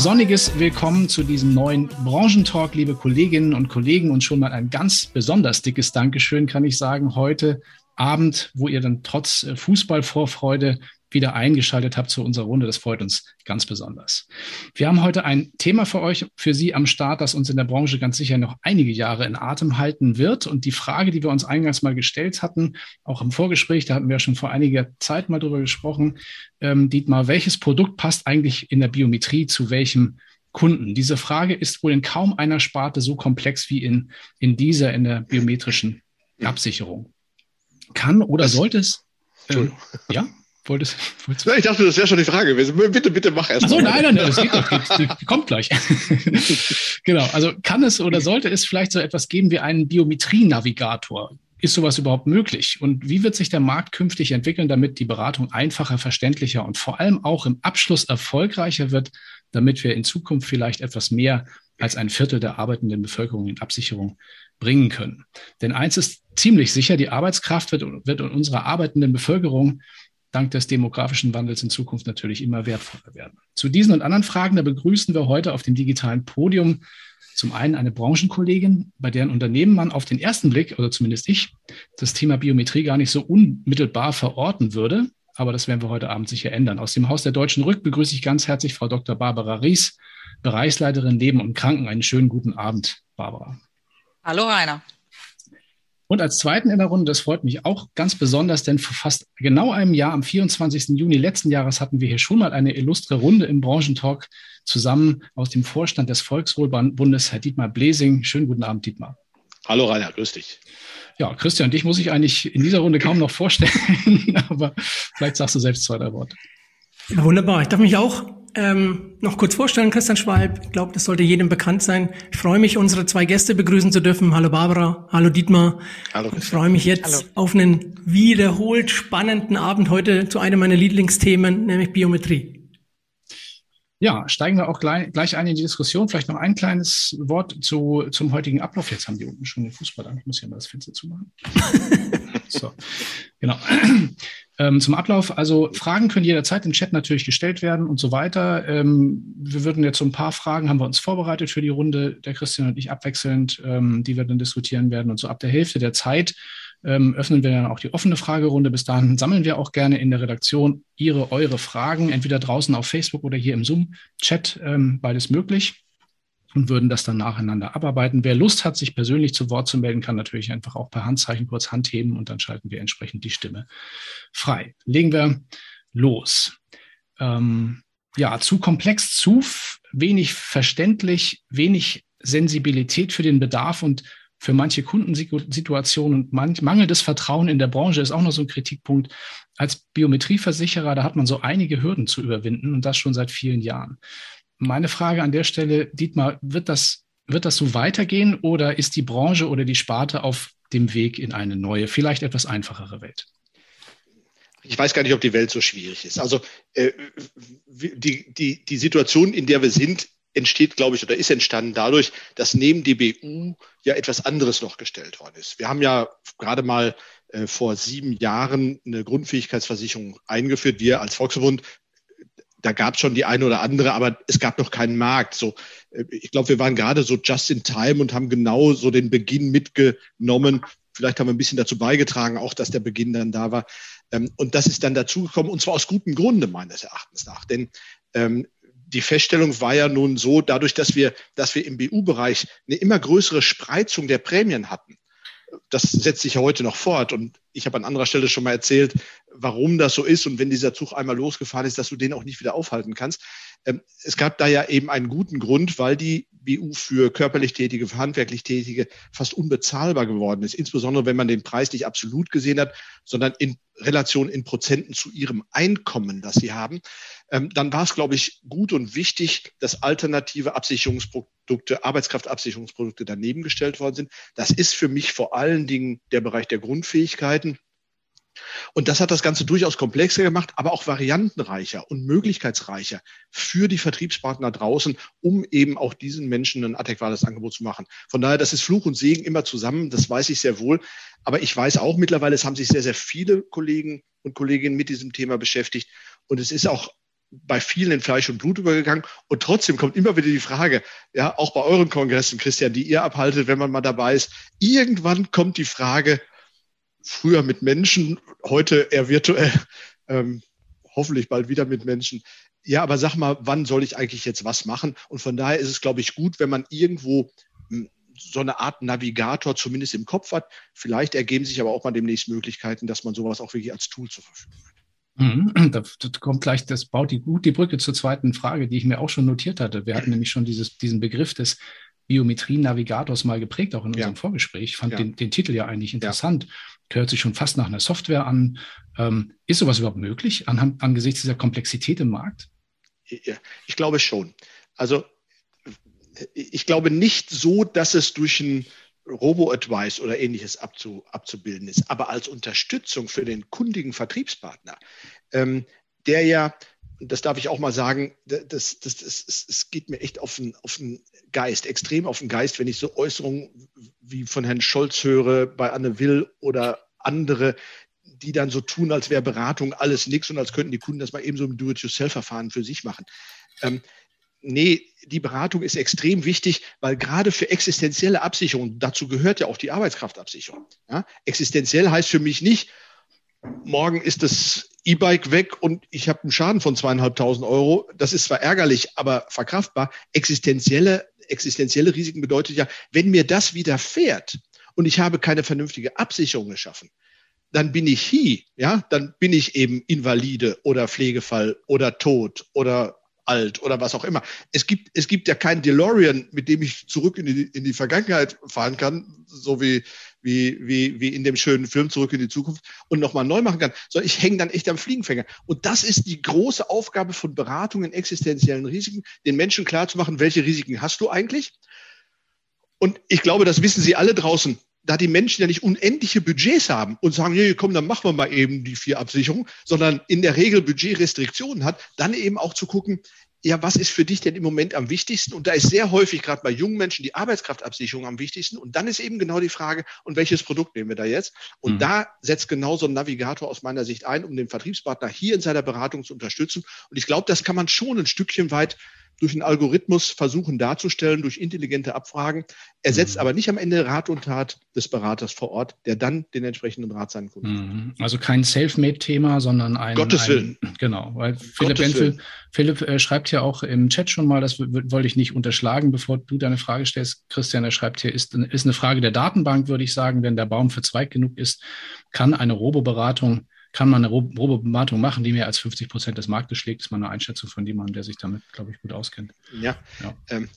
Sonniges Willkommen zu diesem neuen Branchentalk, liebe Kolleginnen und Kollegen. Und schon mal ein ganz besonders dickes Dankeschön, kann ich sagen, heute Abend, wo ihr dann trotz äh, Fußballvorfreude wieder eingeschaltet habt zu unserer Runde. Das freut uns ganz besonders. Wir haben heute ein Thema für euch, für Sie am Start, das uns in der Branche ganz sicher noch einige Jahre in Atem halten wird. Und die Frage, die wir uns eingangs mal gestellt hatten, auch im Vorgespräch, da hatten wir schon vor einiger Zeit mal drüber gesprochen, ähm, Dietmar, welches Produkt passt eigentlich in der Biometrie zu welchem Kunden? Diese Frage ist wohl in kaum einer Sparte so komplex wie in, in dieser, in der biometrischen Absicherung. Kann oder sollte es? Ähm, ja? Wolltest, wolltest ich dachte, das wäre schon die Frage gewesen. Bitte, bitte mach erst. Achso, nein, nein, nein, das geht doch. Kommt gleich. genau. Also kann es oder sollte es vielleicht so etwas geben wie einen Biometrie-Navigator? Ist sowas überhaupt möglich? Und wie wird sich der Markt künftig entwickeln, damit die Beratung einfacher, verständlicher und vor allem auch im Abschluss erfolgreicher wird, damit wir in Zukunft vielleicht etwas mehr als ein Viertel der arbeitenden Bevölkerung in Absicherung bringen können? Denn eins ist ziemlich sicher, die Arbeitskraft wird, wird in unserer arbeitenden Bevölkerung dank des demografischen Wandels in Zukunft natürlich immer wertvoller werden. Zu diesen und anderen Fragen, da begrüßen wir heute auf dem digitalen Podium zum einen eine Branchenkollegin, bei deren Unternehmen man auf den ersten Blick, oder zumindest ich, das Thema Biometrie gar nicht so unmittelbar verorten würde. Aber das werden wir heute Abend sicher ändern. Aus dem Haus der Deutschen Rück begrüße ich ganz herzlich Frau Dr. Barbara Ries, Bereichsleiterin Leben und Kranken. Einen schönen guten Abend, Barbara. Hallo Rainer. Und als zweiten in der Runde, das freut mich auch ganz besonders, denn vor fast genau einem Jahr, am 24. Juni letzten Jahres, hatten wir hier schon mal eine illustre Runde im Branchentalk zusammen aus dem Vorstand des Volkswohlbundes, Herr Dietmar Blesing. Schönen guten Abend, Dietmar. Hallo Rainer, grüß dich. Ja, Christian, dich muss ich eigentlich in dieser Runde kaum noch vorstellen, aber vielleicht sagst du selbst zwei, drei Worte. Ja, wunderbar. Ich darf mich auch ähm, noch kurz vorstellen, Christian Schwalb. Ich glaube, das sollte jedem bekannt sein. Ich freue mich, unsere zwei Gäste begrüßen zu dürfen. Hallo Barbara, hallo Dietmar. Hallo. Ich freue mich jetzt hallo. auf einen wiederholt spannenden Abend heute zu einem meiner Lieblingsthemen, nämlich Biometrie. Ja, steigen wir auch gleich, gleich ein in die Diskussion. Vielleicht noch ein kleines Wort zu, zum heutigen Ablauf. Jetzt haben die unten schon den Fußball an. Ich muss ja mal das Fenster zumachen. so, genau. Ähm, zum Ablauf, also Fragen können jederzeit im Chat natürlich gestellt werden und so weiter. Ähm, wir würden jetzt so ein paar Fragen, haben wir uns vorbereitet für die Runde, der Christian und ich abwechselnd, ähm, die wir dann diskutieren werden. Und so ab der Hälfte der Zeit ähm, öffnen wir dann auch die offene Fragerunde. Bis dahin sammeln wir auch gerne in der Redaktion Ihre, eure Fragen, entweder draußen auf Facebook oder hier im Zoom-Chat, ähm, beides möglich und würden das dann nacheinander abarbeiten. Wer Lust hat, sich persönlich zu Wort zu melden, kann natürlich einfach auch per Handzeichen kurz Hand heben und dann schalten wir entsprechend die Stimme frei. Legen wir los. Ähm, ja, zu komplex, zu wenig verständlich, wenig Sensibilität für den Bedarf und für manche Kundensituationen und manch, mangelndes Vertrauen in der Branche ist auch noch so ein Kritikpunkt. Als Biometrieversicherer, da hat man so einige Hürden zu überwinden und das schon seit vielen Jahren. Meine Frage an der Stelle, Dietmar, wird das, wird das so weitergehen oder ist die Branche oder die Sparte auf dem Weg in eine neue, vielleicht etwas einfachere Welt? Ich weiß gar nicht, ob die Welt so schwierig ist. Also äh, die, die, die Situation, in der wir sind, entsteht, glaube ich, oder ist entstanden dadurch, dass neben DBU ja etwas anderes noch gestellt worden ist. Wir haben ja gerade mal äh, vor sieben Jahren eine Grundfähigkeitsversicherung eingeführt. Wir als Volksverbund da gab es schon die eine oder andere, aber es gab noch keinen Markt. So, äh, ich glaube, wir waren gerade so just in time und haben genau so den Beginn mitgenommen. Vielleicht haben wir ein bisschen dazu beigetragen, auch dass der Beginn dann da war. Ähm, und das ist dann dazugekommen, und zwar aus gutem Grunde meines Erachtens nach. Denn ähm, die Feststellung war ja nun so, dadurch, dass wir, dass wir im BU-Bereich eine immer größere Spreizung der Prämien hatten, das setzt sich ja heute noch fort. Und ich habe an anderer Stelle schon mal erzählt, warum das so ist und wenn dieser Zug einmal losgefahren ist, dass du den auch nicht wieder aufhalten kannst. Ähm, es gab da ja eben einen guten Grund, weil die BU für körperlich Tätige, für handwerklich Tätige fast unbezahlbar geworden ist. Insbesondere wenn man den Preis nicht absolut gesehen hat, sondern in Relation in Prozenten zu ihrem Einkommen, das sie haben. Ähm, dann war es, glaube ich, gut und wichtig, dass alternative Absicherungsprodukte, Arbeitskraftabsicherungsprodukte daneben gestellt worden sind. Das ist für mich vor allen Dingen der Bereich der Grundfähigkeiten. Und das hat das Ganze durchaus komplexer gemacht, aber auch variantenreicher und möglichkeitsreicher für die Vertriebspartner draußen, um eben auch diesen Menschen ein adäquates Angebot zu machen. Von daher, das ist Fluch und Segen immer zusammen, das weiß ich sehr wohl. Aber ich weiß auch mittlerweile, es haben sich sehr, sehr viele Kollegen und Kolleginnen mit diesem Thema beschäftigt. Und es ist auch bei vielen in Fleisch und Blut übergegangen. Und trotzdem kommt immer wieder die Frage, ja, auch bei euren Kongressen, Christian, die ihr abhaltet, wenn man mal dabei ist, irgendwann kommt die Frage, früher mit Menschen, heute eher virtuell, ähm, hoffentlich bald wieder mit Menschen. Ja, aber sag mal, wann soll ich eigentlich jetzt was machen? Und von daher ist es, glaube ich, gut, wenn man irgendwo hm, so eine Art Navigator zumindest im Kopf hat. Vielleicht ergeben sich aber auch mal demnächst Möglichkeiten, dass man sowas auch wirklich als Tool zur Verfügung hat. Mhm. Das kommt gleich, das baut die, gut die Brücke zur zweiten Frage, die ich mir auch schon notiert hatte. Wir hatten nämlich schon dieses, diesen Begriff des Biometrie-Navigators mal geprägt, auch in unserem ja. Vorgespräch. Ich fand ja. den, den, Titel ja eigentlich interessant. Ja. Hört sich schon fast nach einer Software an. Ähm, ist sowas überhaupt möglich anhand, angesichts dieser Komplexität im Markt? Ich glaube schon. Also ich glaube nicht so, dass es durch ein Robo-Advice oder ähnliches abzu, abzubilden ist, aber als Unterstützung für den kundigen Vertriebspartner, ähm, der ja, das darf ich auch mal sagen, das, das, das, das, das geht mir echt auf den, auf den Geist, extrem auf den Geist, wenn ich so Äußerungen wie von Herrn Scholz höre bei Anne Will oder andere, die dann so tun, als wäre Beratung alles nichts und als könnten die Kunden das mal eben so im Do-it-yourself-Verfahren für sich machen. Ähm, nee, die Beratung ist extrem wichtig, weil gerade für existenzielle Absicherung, dazu gehört ja auch die Arbeitskraftabsicherung. Ja? Existenziell heißt für mich nicht, morgen ist das E-Bike weg und ich habe einen Schaden von zweieinhalbtausend Euro. Das ist zwar ärgerlich, aber verkraftbar. Existenzielle, existenzielle Risiken bedeutet ja, wenn mir das widerfährt und ich habe keine vernünftige Absicherung geschaffen, dann bin ich hi, ja, dann bin ich eben Invalide oder Pflegefall oder tot oder alt oder was auch immer. Es gibt, es gibt ja keinen DeLorean, mit dem ich zurück in die, in die Vergangenheit fahren kann, so wie, wie, wie, wie in dem schönen Film Zurück in die Zukunft und nochmal neu machen kann, sondern ich hänge dann echt am Fliegenfänger. Und das ist die große Aufgabe von Beratung in existenziellen Risiken, den Menschen klarzumachen, welche Risiken hast du eigentlich? Und ich glaube, das wissen Sie alle draußen da die Menschen ja nicht unendliche Budgets haben und sagen, hey, komm, dann machen wir mal eben die vier Absicherungen, sondern in der Regel Budgetrestriktionen hat, dann eben auch zu gucken, ja, was ist für dich denn im Moment am wichtigsten? Und da ist sehr häufig gerade bei jungen Menschen die Arbeitskraftabsicherung am wichtigsten. Und dann ist eben genau die Frage, und welches Produkt nehmen wir da jetzt? Und mhm. da setzt genau so ein Navigator aus meiner Sicht ein, um den Vertriebspartner hier in seiner Beratung zu unterstützen. Und ich glaube, das kann man schon ein Stückchen weit durch einen Algorithmus versuchen darzustellen, durch intelligente Abfragen, ersetzt mhm. aber nicht am Ende Rat und Tat des Beraters vor Ort, der dann den entsprechenden Rat seinen Kunden mhm. Also kein Selfmade-Thema, sondern ein... Gottes Willen. Ein, genau, weil Philipp Benfel, Philipp äh, schreibt ja auch im Chat schon mal, das wollte ich nicht unterschlagen, bevor du deine Frage stellst, Christian, er schreibt hier, ist, ist eine Frage der Datenbank, würde ich sagen, wenn der Baum verzweigt genug ist, kann eine Roboberatung kann man eine Robobemartung machen, die mehr als 50 Prozent des Marktes schlägt, ist mal eine Einschätzung von jemandem, der sich damit, glaube ich, gut auskennt. Ja, ja. Ähm,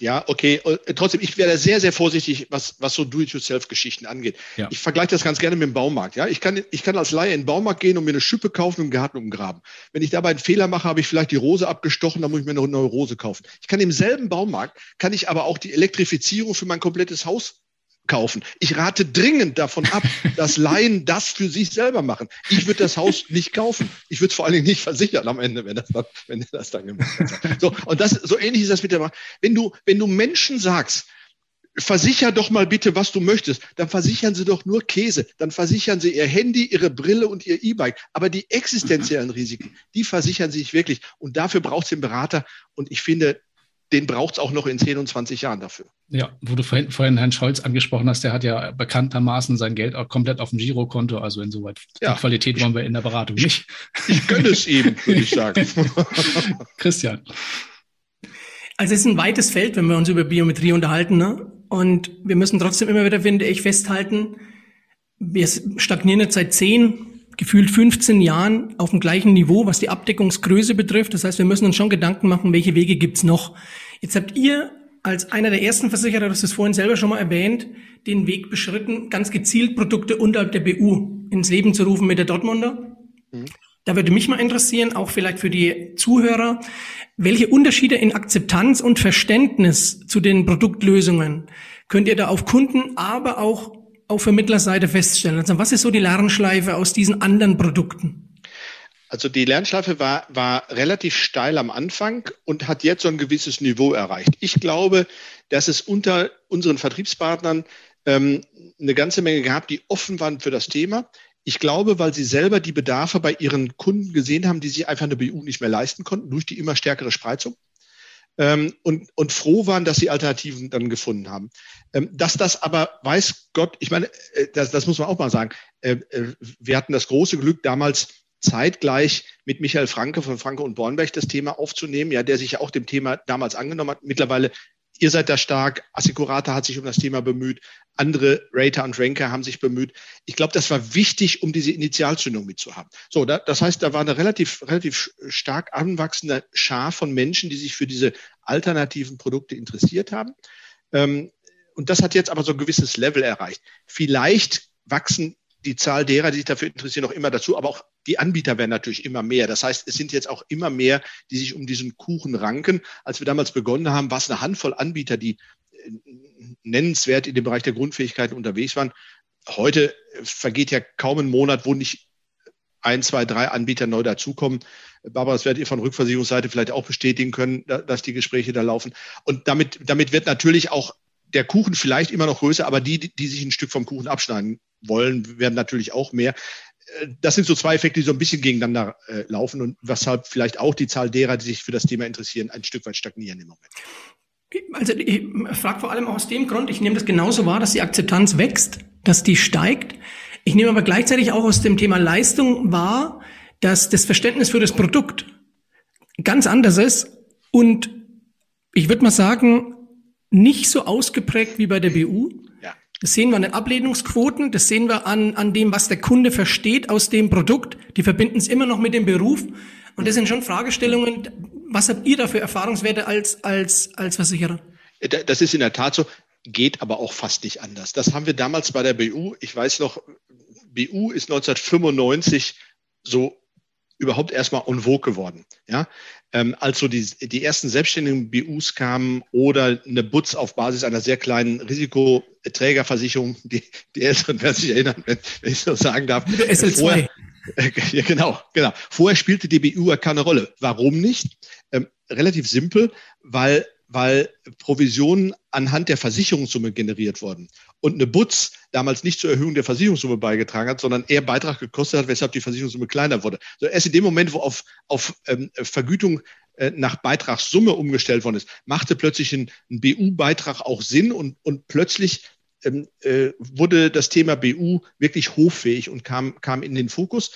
ja, okay. Äh, trotzdem, ich wäre sehr, sehr vorsichtig, was, was so Do-it-yourself-Geschichten angeht. Ja. Ich vergleiche das ganz gerne mit dem Baumarkt. Ja, ich kann, ich kann als Laie in den Baumarkt gehen und mir eine Schippe kaufen und einen Garten umgraben. Wenn ich dabei einen Fehler mache, habe ich vielleicht die Rose abgestochen, dann muss ich mir eine neue Rose kaufen. Ich kann im selben Baumarkt, kann ich aber auch die Elektrifizierung für mein komplettes Haus kaufen. Ich rate dringend davon ab, dass Laien das für sich selber machen. Ich würde das Haus nicht kaufen. Ich würde es vor allen Dingen nicht versichern am Ende, wenn das dann, wenn das dann gemacht hat. So, und das, so ähnlich ist das mit der, wenn du, wenn du Menschen sagst, versicher doch mal bitte, was du möchtest, dann versichern sie doch nur Käse. Dann versichern sie ihr Handy, ihre Brille und ihr E-Bike. Aber die existenziellen Risiken, die versichern sich wirklich. Und dafür braucht es den Berater. Und ich finde, den braucht es auch noch in 10 und 20 Jahren dafür. Ja, wo du vorhin, vorhin Herrn Scholz angesprochen hast, der hat ja bekanntermaßen sein Geld auch komplett auf dem Girokonto. Also insoweit ja. die Qualität wollen wir in der Beratung nicht. Ich gönne es ihm, würde ich sagen. Christian. Also es ist ein weites Feld, wenn wir uns über Biometrie unterhalten. Ne? Und wir müssen trotzdem immer wieder, finde ich, festhalten, wir stagnieren jetzt seit 10, gefühlt 15 Jahren auf dem gleichen Niveau, was die Abdeckungsgröße betrifft. Das heißt, wir müssen uns schon Gedanken machen, welche Wege gibt's noch. Jetzt habt ihr als einer der ersten Versicherer, du hast es vorhin selber schon mal erwähnt, den Weg beschritten, ganz gezielt Produkte unterhalb der BU ins Leben zu rufen mit der Dortmunder. Mhm. Da würde mich mal interessieren, auch vielleicht für die Zuhörer, welche Unterschiede in Akzeptanz und Verständnis zu den Produktlösungen könnt ihr da auf Kunden, aber auch auf Vermittlerseite feststellen? Also was ist so die Lernschleife aus diesen anderen Produkten? Also die Lernschleife war, war relativ steil am Anfang und hat jetzt so ein gewisses Niveau erreicht. Ich glaube, dass es unter unseren Vertriebspartnern ähm, eine ganze Menge gab, die offen waren für das Thema. Ich glaube, weil sie selber die Bedarfe bei ihren Kunden gesehen haben, die sich einfach eine BU nicht mehr leisten konnten durch die immer stärkere Spreizung. Ähm, und, und froh waren, dass sie Alternativen dann gefunden haben. Ähm, dass das aber, weiß Gott, ich meine, äh, das, das muss man auch mal sagen, äh, äh, wir hatten das große Glück, damals zeitgleich mit Michael Franke von Franke und Bornberg das Thema aufzunehmen, ja, der sich ja auch dem Thema damals angenommen hat. Mittlerweile Ihr seid da stark. Assicurata hat sich um das Thema bemüht. Andere Rater und Ranker haben sich bemüht. Ich glaube, das war wichtig, um diese Initialzündung mitzuhaben. So, da, das heißt, da war eine relativ, relativ stark anwachsende Schar von Menschen, die sich für diese alternativen Produkte interessiert haben. Ähm, und das hat jetzt aber so ein gewisses Level erreicht. Vielleicht wachsen die Zahl derer, die sich dafür interessieren, noch immer dazu, aber auch die Anbieter werden natürlich immer mehr. Das heißt, es sind jetzt auch immer mehr, die sich um diesen Kuchen ranken. Als wir damals begonnen haben, war es eine Handvoll Anbieter, die äh, nennenswert in dem Bereich der Grundfähigkeiten unterwegs waren. Heute vergeht ja kaum ein Monat, wo nicht ein, zwei, drei Anbieter neu dazukommen. Barbara, das werdet ihr von Rückversicherungsseite vielleicht auch bestätigen können, dass die Gespräche da laufen. Und damit, damit wird natürlich auch der Kuchen vielleicht immer noch größer, aber die, die sich ein Stück vom Kuchen abschneiden wollen, werden natürlich auch mehr. Äh, das sind so zwei Effekte, die so ein bisschen gegeneinander äh, laufen und weshalb vielleicht auch die Zahl derer, die sich für das Thema interessieren, ein Stück weit stagnieren im Moment. Also ich frage vor allem aus dem Grund, ich nehme das genauso wahr, dass die Akzeptanz wächst, dass die steigt. Ich nehme aber gleichzeitig auch aus dem Thema Leistung wahr, dass das Verständnis für das Produkt ganz anders ist und ich würde mal sagen, nicht so ausgeprägt wie bei der BU. Ja. Das sehen wir an den Ablehnungsquoten, das sehen wir an, an dem, was der Kunde versteht aus dem Produkt. Die verbinden es immer noch mit dem Beruf. Und das sind schon Fragestellungen. Was habt ihr da für Erfahrungswerte als, als, als Versicherer? Das ist in der Tat so, geht aber auch fast nicht anders. Das haben wir damals bei der BU, ich weiß noch, BU ist 1995 so überhaupt erstmal en vogue geworden. Ja, ähm, als so die, die ersten selbstständigen BUs kamen oder eine Butz auf Basis einer sehr kleinen Risikoträgerversicherung, die, die Älteren werden sich erinnern, wenn, wenn ich so sagen darf. SL2. Vorher, äh, ja, genau, genau. Vorher spielte die BU keine Rolle. Warum nicht? Ähm, relativ simpel, weil weil Provisionen anhand der Versicherungssumme generiert wurden. Und eine Butz damals nicht zur Erhöhung der Versicherungssumme beigetragen hat, sondern eher Beitrag gekostet hat, weshalb die Versicherungssumme kleiner wurde. So erst in dem Moment, wo auf, auf ähm, Vergütung äh, nach Beitragssumme umgestellt worden ist, machte plötzlich ein, ein BU-Beitrag auch Sinn und, und plötzlich ähm, äh, wurde das Thema BU wirklich hoffähig und kam, kam in den Fokus.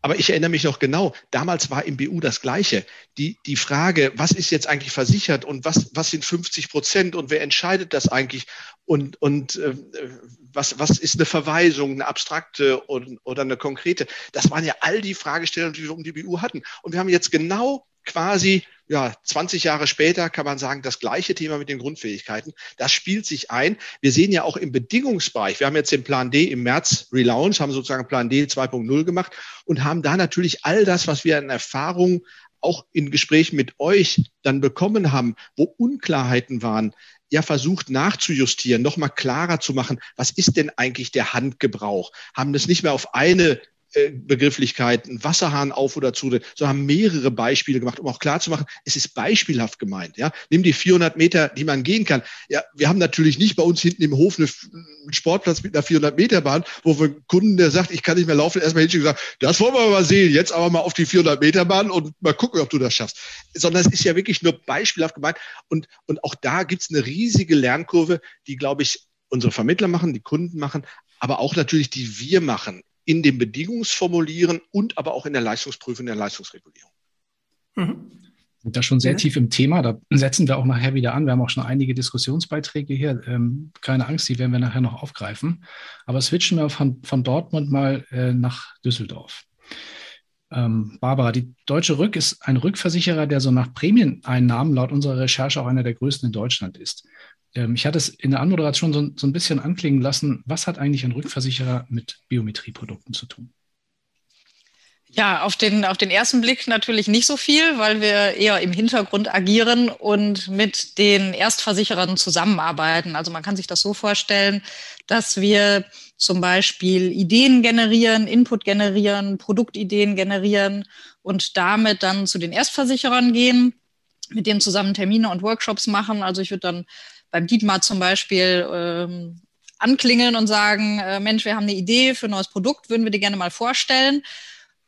Aber ich erinnere mich noch genau, damals war im BU das Gleiche. Die, die Frage, was ist jetzt eigentlich versichert und was, was sind 50 Prozent und wer entscheidet das eigentlich und, und äh, was, was ist eine Verweisung, eine abstrakte und, oder eine konkrete? Das waren ja all die Fragestellungen, die wir um die BU hatten. Und wir haben jetzt genau quasi ja, 20 Jahre später kann man sagen, das gleiche Thema mit den Grundfähigkeiten. Das spielt sich ein. Wir sehen ja auch im Bedingungsbereich. Wir haben jetzt den Plan D im März relaunch, haben sozusagen Plan D 2.0 gemacht und haben da natürlich all das, was wir an Erfahrung auch in Gesprächen mit euch dann bekommen haben, wo Unklarheiten waren, ja versucht nachzujustieren, nochmal klarer zu machen, was ist denn eigentlich der Handgebrauch? Haben das nicht mehr auf eine Begrifflichkeiten, Wasserhahn auf oder zu, so haben mehrere Beispiele gemacht, um auch klar zu machen, es ist beispielhaft gemeint. Ja, nimm die 400 Meter, die man gehen kann. Ja, wir haben natürlich nicht bei uns hinten im Hof einen Sportplatz mit einer 400 Meter Bahn, wo wir einen Kunden, der sagt, ich kann nicht mehr laufen, erstmal hinschicken und sagen, das wollen wir mal sehen, jetzt aber mal auf die 400 Meter Bahn und mal gucken, ob du das schaffst. Sondern es ist ja wirklich nur beispielhaft gemeint und, und auch da gibt's eine riesige Lernkurve, die, glaube ich, unsere Vermittler machen, die Kunden machen, aber auch natürlich die wir machen in dem Bedingungsformulieren und aber auch in der Leistungsprüfung, in der Leistungsregulierung. Mhm. Sind da schon sehr ja. tief im Thema. Da setzen wir auch nachher wieder an. Wir haben auch schon einige Diskussionsbeiträge hier. Ähm, keine Angst, die werden wir nachher noch aufgreifen. Aber switchen wir von, von Dortmund mal äh, nach Düsseldorf. Ähm, Barbara, die Deutsche Rück ist ein Rückversicherer, der so nach Prämieneinnahmen laut unserer Recherche auch einer der größten in Deutschland ist. Ähm, ich hatte es in der Anmoderation so, so ein bisschen anklingen lassen. Was hat eigentlich ein Rückversicherer mit Biometrieprodukten zu tun? Ja, auf den, auf den ersten Blick natürlich nicht so viel, weil wir eher im Hintergrund agieren und mit den Erstversicherern zusammenarbeiten. Also man kann sich das so vorstellen, dass wir zum Beispiel Ideen generieren, Input generieren, Produktideen generieren und damit dann zu den Erstversicherern gehen, mit denen zusammen Termine und Workshops machen. Also ich würde dann beim Dietmar zum Beispiel ähm, anklingeln und sagen, äh, Mensch, wir haben eine Idee für ein neues Produkt, würden wir dir gerne mal vorstellen.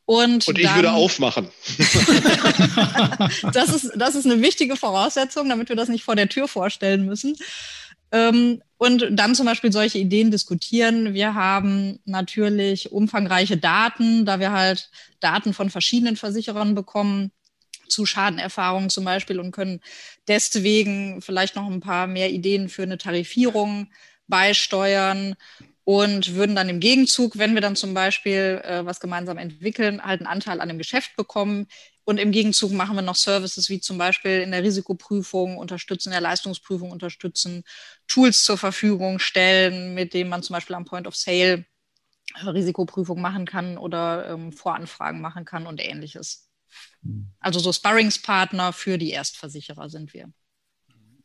Und, und ich dann, würde aufmachen. das, ist, das ist eine wichtige Voraussetzung, damit wir das nicht vor der Tür vorstellen müssen. Ähm, und dann zum Beispiel solche Ideen diskutieren. Wir haben natürlich umfangreiche Daten, da wir halt Daten von verschiedenen Versicherern bekommen zu Schadenerfahrungen zum Beispiel und können deswegen vielleicht noch ein paar mehr Ideen für eine Tarifierung beisteuern und würden dann im Gegenzug, wenn wir dann zum Beispiel äh, was gemeinsam entwickeln, halt einen Anteil an dem Geschäft bekommen. Und im Gegenzug machen wir noch Services wie zum Beispiel in der Risikoprüfung unterstützen, in der Leistungsprüfung unterstützen, Tools zur Verfügung stellen, mit denen man zum Beispiel am Point of Sale äh, Risikoprüfung machen kann oder ähm, Voranfragen machen kann und ähnliches. Also so Sparringspartner für die Erstversicherer sind wir.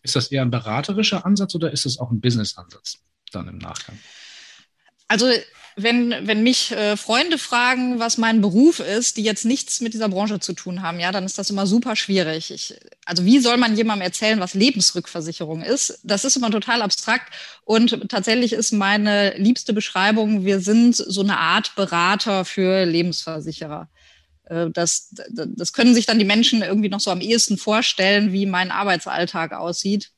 Ist das eher ein beraterischer Ansatz oder ist es auch ein Business-Ansatz dann im Nachgang? Also wenn, wenn mich äh, Freunde fragen, was mein Beruf ist, die jetzt nichts mit dieser Branche zu tun haben, ja, dann ist das immer super schwierig. Ich, also wie soll man jemandem erzählen, was Lebensrückversicherung ist? Das ist immer total abstrakt. Und tatsächlich ist meine liebste Beschreibung, wir sind so eine Art Berater für Lebensversicherer. Äh, das, das können sich dann die Menschen irgendwie noch so am ehesten vorstellen, wie mein Arbeitsalltag aussieht.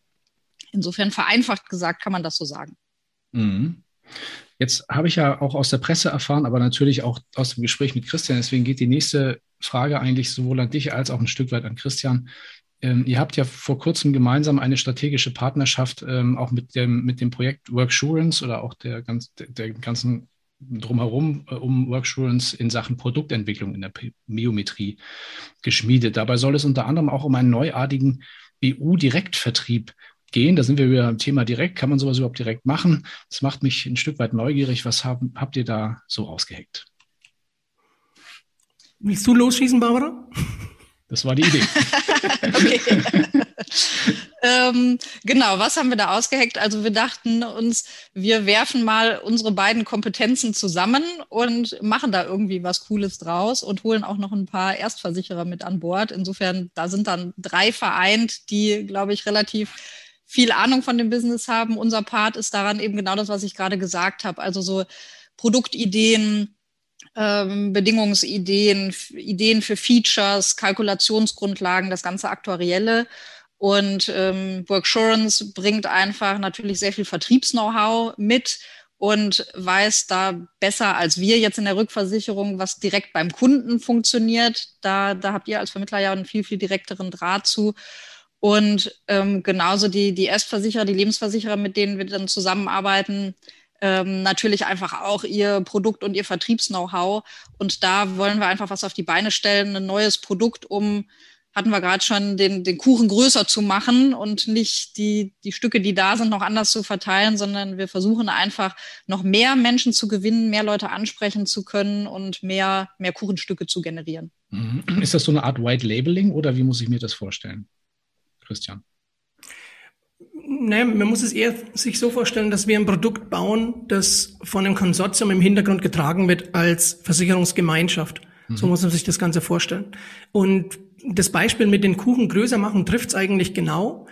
Insofern vereinfacht gesagt kann man das so sagen. Mhm. Jetzt habe ich ja auch aus der Presse erfahren, aber natürlich auch aus dem Gespräch mit Christian. Deswegen geht die nächste Frage eigentlich sowohl an dich als auch ein Stück weit an Christian. Ähm, ihr habt ja vor kurzem gemeinsam eine strategische Partnerschaft ähm, auch mit dem, mit dem Projekt Worksurance oder auch der, ganz, der, der ganzen drumherum äh, um Worksurance in Sachen Produktentwicklung in der Biometrie geschmiedet. Dabei soll es unter anderem auch um einen neuartigen BU-Direktvertrieb gehen. Da sind wir wieder am Thema direkt. Kann man sowas überhaupt direkt machen? Das macht mich ein Stück weit neugierig. Was haben, habt ihr da so ausgeheckt? Willst du losschießen, Barbara? Das war die Idee. ähm, genau, was haben wir da ausgeheckt? Also wir dachten uns, wir werfen mal unsere beiden Kompetenzen zusammen und machen da irgendwie was Cooles draus und holen auch noch ein paar Erstversicherer mit an Bord. Insofern, da sind dann drei vereint, die, glaube ich, relativ viel Ahnung von dem Business haben. Unser Part ist daran eben genau das, was ich gerade gesagt habe. Also so Produktideen, ähm, Bedingungsideen, Ideen für Features, Kalkulationsgrundlagen, das ganze Aktuarielle. Und ähm, Worksurance bringt einfach natürlich sehr viel Vertriebs-Know-how mit und weiß da besser als wir jetzt in der Rückversicherung, was direkt beim Kunden funktioniert. Da, da habt ihr als Vermittler ja einen viel, viel direkteren Draht zu. Und ähm, genauso die, die Erstversicherer, die Lebensversicherer, mit denen wir dann zusammenarbeiten, ähm, natürlich einfach auch ihr Produkt und ihr Vertriebs-Know-how. Und da wollen wir einfach was auf die Beine stellen, ein neues Produkt, um, hatten wir gerade schon, den, den Kuchen größer zu machen und nicht die, die Stücke, die da sind, noch anders zu verteilen, sondern wir versuchen einfach noch mehr Menschen zu gewinnen, mehr Leute ansprechen zu können und mehr, mehr Kuchenstücke zu generieren. Mhm. Ist das so eine Art White Labeling oder wie muss ich mir das vorstellen? Christian? Naja, man muss es eher sich so vorstellen, dass wir ein Produkt bauen, das von einem Konsortium im Hintergrund getragen wird als Versicherungsgemeinschaft. Mhm. So muss man sich das Ganze vorstellen. Und das Beispiel mit den Kuchen größer machen trifft es eigentlich genau.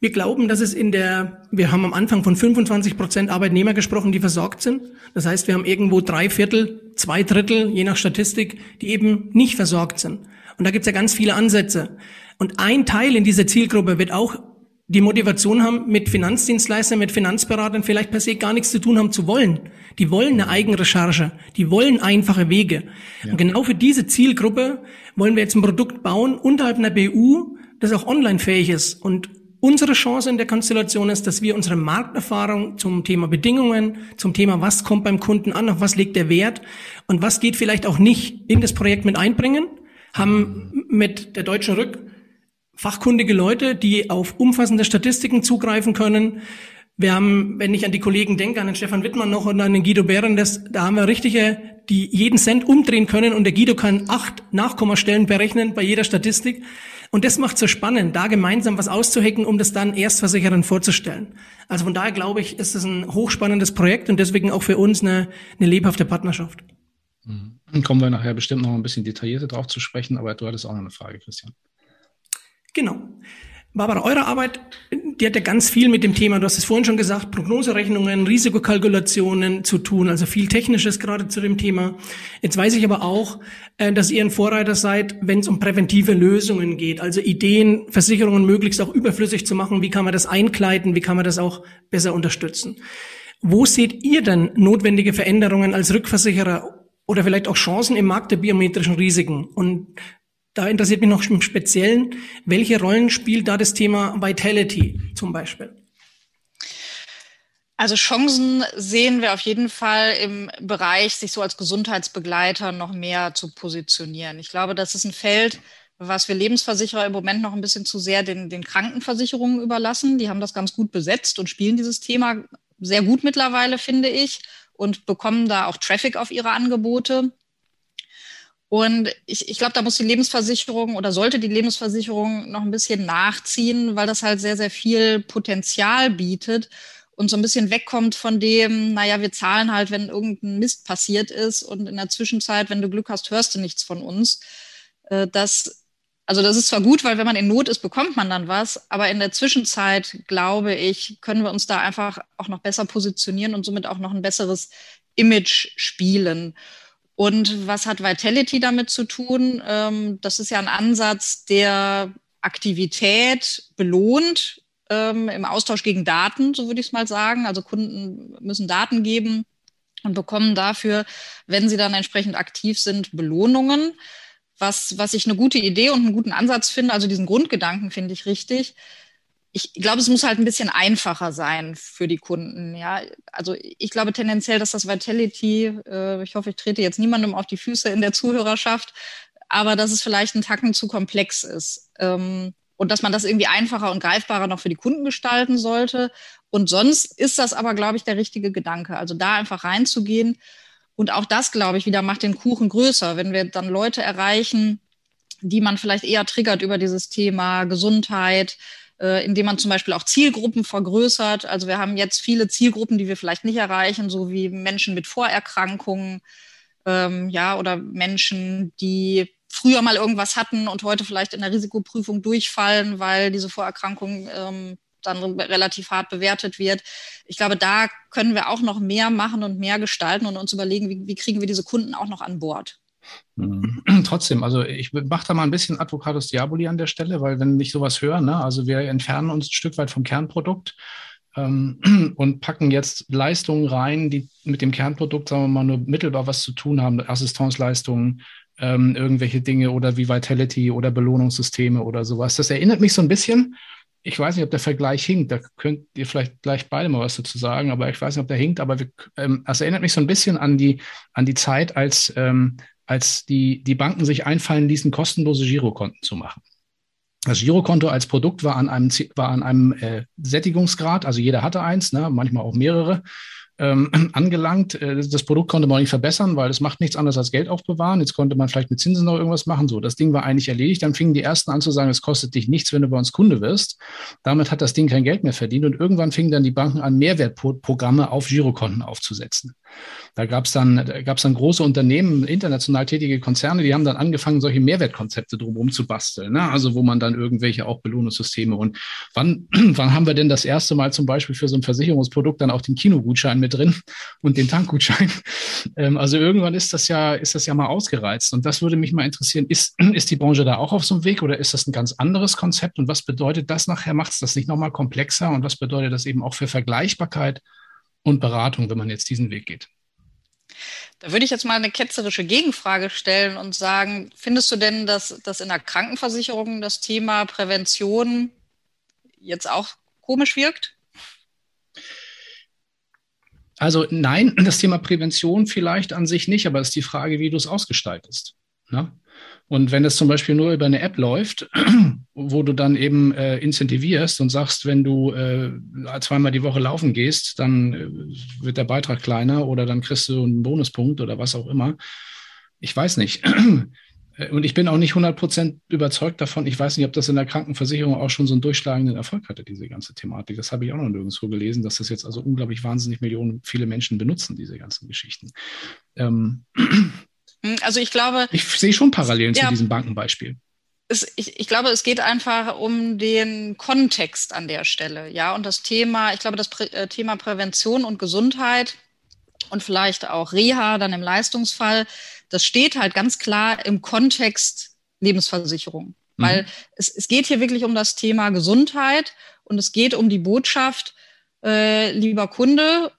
Wir glauben, dass es in der, wir haben am Anfang von 25 Prozent Arbeitnehmer gesprochen, die versorgt sind. Das heißt, wir haben irgendwo drei Viertel, zwei Drittel, je nach Statistik, die eben nicht versorgt sind. Und da gibt es ja ganz viele Ansätze. Und ein Teil in dieser Zielgruppe wird auch die Motivation haben, mit Finanzdienstleistern, mit Finanzberatern vielleicht per se gar nichts zu tun haben zu wollen. Die wollen eine Eigenrecherche, die wollen einfache Wege. Ja. Und genau für diese Zielgruppe wollen wir jetzt ein Produkt bauen unterhalb einer BU, das auch online fähig ist. Und unsere Chance in der Konstellation ist, dass wir unsere Markterfahrung zum Thema Bedingungen, zum Thema, was kommt beim Kunden an, auf was legt der Wert und was geht vielleicht auch nicht in das Projekt mit einbringen, haben mit der Deutschen Rück fachkundige Leute, die auf umfassende Statistiken zugreifen können. Wir haben, wenn ich an die Kollegen denke, an den Stefan Wittmann noch und an den Guido Behrens, da haben wir richtige, die jeden Cent umdrehen können und der Guido kann acht Nachkommastellen berechnen bei jeder Statistik. Und das macht so spannend, da gemeinsam was auszuhacken, um das dann Erstversicherern vorzustellen. Also von daher glaube ich, ist es ein hochspannendes Projekt und deswegen auch für uns eine, eine lebhafte Partnerschaft. Mhm. Kommen wir nachher bestimmt noch ein bisschen detaillierter drauf zu sprechen, aber du hattest auch noch eine Frage, Christian. Genau. Barbara, eure Arbeit, die hat ja ganz viel mit dem Thema, du hast es vorhin schon gesagt, Prognoserechnungen, Risikokalkulationen zu tun, also viel Technisches gerade zu dem Thema. Jetzt weiß ich aber auch, äh, dass ihr ein Vorreiter seid, wenn es um präventive Lösungen geht, also Ideen, Versicherungen möglichst auch überflüssig zu machen. Wie kann man das einkleiden? Wie kann man das auch besser unterstützen? Wo seht ihr denn notwendige Veränderungen als Rückversicherer oder vielleicht auch Chancen im Markt der biometrischen Risiken? Und da interessiert mich noch im Speziellen, welche Rollen spielt da das Thema Vitality zum Beispiel? Also Chancen sehen wir auf jeden Fall im Bereich, sich so als Gesundheitsbegleiter noch mehr zu positionieren. Ich glaube, das ist ein Feld, was wir Lebensversicherer im Moment noch ein bisschen zu sehr den, den Krankenversicherungen überlassen. Die haben das ganz gut besetzt und spielen dieses Thema sehr gut mittlerweile, finde ich, und bekommen da auch Traffic auf ihre Angebote. Und ich, ich glaube, da muss die Lebensversicherung oder sollte die Lebensversicherung noch ein bisschen nachziehen, weil das halt sehr, sehr viel Potenzial bietet und so ein bisschen wegkommt von dem, naja, wir zahlen halt, wenn irgendein Mist passiert ist und in der Zwischenzeit, wenn du Glück hast, hörst du nichts von uns. Äh, das also das ist zwar gut, weil wenn man in Not ist, bekommt man dann was, aber in der Zwischenzeit, glaube ich, können wir uns da einfach auch noch besser positionieren und somit auch noch ein besseres Image spielen. Und was hat Vitality damit zu tun? Ähm, das ist ja ein Ansatz, der Aktivität belohnt ähm, im Austausch gegen Daten, so würde ich es mal sagen. Also Kunden müssen Daten geben und bekommen dafür, wenn sie dann entsprechend aktiv sind, Belohnungen was, was ich eine gute Idee und einen guten Ansatz finde. Also diesen Grundgedanken finde ich richtig. Ich glaube, es muss halt ein bisschen einfacher sein für die Kunden. Ja, also ich glaube tendenziell, dass das Vitality, äh, ich hoffe, ich trete jetzt niemandem auf die Füße in der Zuhörerschaft, aber dass es vielleicht ein Tacken zu komplex ist. Ähm, und dass man das irgendwie einfacher und greifbarer noch für die Kunden gestalten sollte. Und sonst ist das aber, glaube ich, der richtige Gedanke. Also da einfach reinzugehen und auch das, glaube ich, wieder macht den Kuchen größer, wenn wir dann Leute erreichen, die man vielleicht eher triggert über dieses Thema Gesundheit, äh, indem man zum Beispiel auch Zielgruppen vergrößert. Also wir haben jetzt viele Zielgruppen, die wir vielleicht nicht erreichen, so wie Menschen mit Vorerkrankungen, ähm, ja, oder Menschen, die früher mal irgendwas hatten und heute vielleicht in der Risikoprüfung durchfallen, weil diese Vorerkrankung ähm, dann relativ hart bewertet wird. Ich glaube, da können wir auch noch mehr machen und mehr gestalten und uns überlegen, wie, wie kriegen wir diese Kunden auch noch an Bord. Mhm. Trotzdem, also ich mache da mal ein bisschen Advocatus Diaboli an der Stelle, weil wenn ich sowas höre, ne, also wir entfernen uns ein Stück weit vom Kernprodukt ähm, und packen jetzt Leistungen rein, die mit dem Kernprodukt, sagen wir mal, nur mittelbar was zu tun haben, Assistenzleistungen, ähm, irgendwelche Dinge oder wie Vitality oder Belohnungssysteme oder sowas. Das erinnert mich so ein bisschen ich weiß nicht, ob der Vergleich hinkt. Da könnt ihr vielleicht gleich beide mal was dazu sagen, aber ich weiß nicht, ob der hinkt. Aber wir, ähm, erinnert mich so ein bisschen an die, an die Zeit, als, ähm, als die, die Banken sich einfallen ließen, kostenlose Girokonten zu machen. Das Girokonto als Produkt war an einem, war an einem äh, Sättigungsgrad, also jeder hatte eins, ne, manchmal auch mehrere ähm, angelangt. Äh, das Produkt konnte man nicht verbessern, weil es macht nichts anderes als Geld aufbewahren. Jetzt konnte man vielleicht mit Zinsen noch irgendwas machen. So, das Ding war eigentlich erledigt. Dann fingen die ersten an zu sagen, es kostet dich nichts, wenn du bei uns Kunde wirst. Damit hat das Ding kein Geld mehr verdient. Und irgendwann fingen dann die Banken an, Mehrwertprogramme auf Girokonten aufzusetzen. Da gab es dann, da dann große Unternehmen, international tätige Konzerne, die haben dann angefangen, solche Mehrwertkonzepte drumherum zu basteln. Ne? Also wo man dann irgendwelche auch Belohnungssysteme und wann, wann haben wir denn das erste Mal zum Beispiel für so ein Versicherungsprodukt dann auch den Kinogutschein mit drin und den Tankgutschein? Ähm, also irgendwann ist das ja, ist das ja mal ausgereizt. Und das würde mich mal interessieren, ist, ist die Branche da auch auf so einem Weg oder ist das ein ganz anderes Konzept? Und was bedeutet das nachher? Macht es das nicht nochmal komplexer? Und was bedeutet das eben auch für Vergleichbarkeit und Beratung, wenn man jetzt diesen Weg geht? Da würde ich jetzt mal eine ketzerische Gegenfrage stellen und sagen, findest du denn, dass, dass in der Krankenversicherung das Thema Prävention jetzt auch komisch wirkt? Also nein, das Thema Prävention vielleicht an sich nicht, aber es ist die Frage, wie du es ausgestaltest. Ne? Und wenn es zum Beispiel nur über eine App läuft, wo du dann eben äh, incentivierst und sagst, wenn du äh, zweimal die Woche laufen gehst, dann äh, wird der Beitrag kleiner oder dann kriegst du einen Bonuspunkt oder was auch immer. Ich weiß nicht. Und ich bin auch nicht 100% überzeugt davon. Ich weiß nicht, ob das in der Krankenversicherung auch schon so einen durchschlagenden Erfolg hatte, diese ganze Thematik. Das habe ich auch noch nirgendwo gelesen, dass das jetzt also unglaublich wahnsinnig Millionen viele Menschen benutzen, diese ganzen Geschichten. Ähm, hm, also ich glaube. Ich sehe schon Parallelen ja, zu diesem Bankenbeispiel. es, ich, ich, glaube, es geht einfach um den Kontext an der Stelle, ja, und das Thema, ich glaube, das Prä äh, Thema Prävention und Gesundheit und vielleicht auch Reha dann im Leistungsfall, das steht halt ganz klar im Kontext Lebensversicherung. Mhm. Weil es, es geht hier wirklich um das Thema Gesundheit und es geht um die Botschaft, äh, lieber Kunde,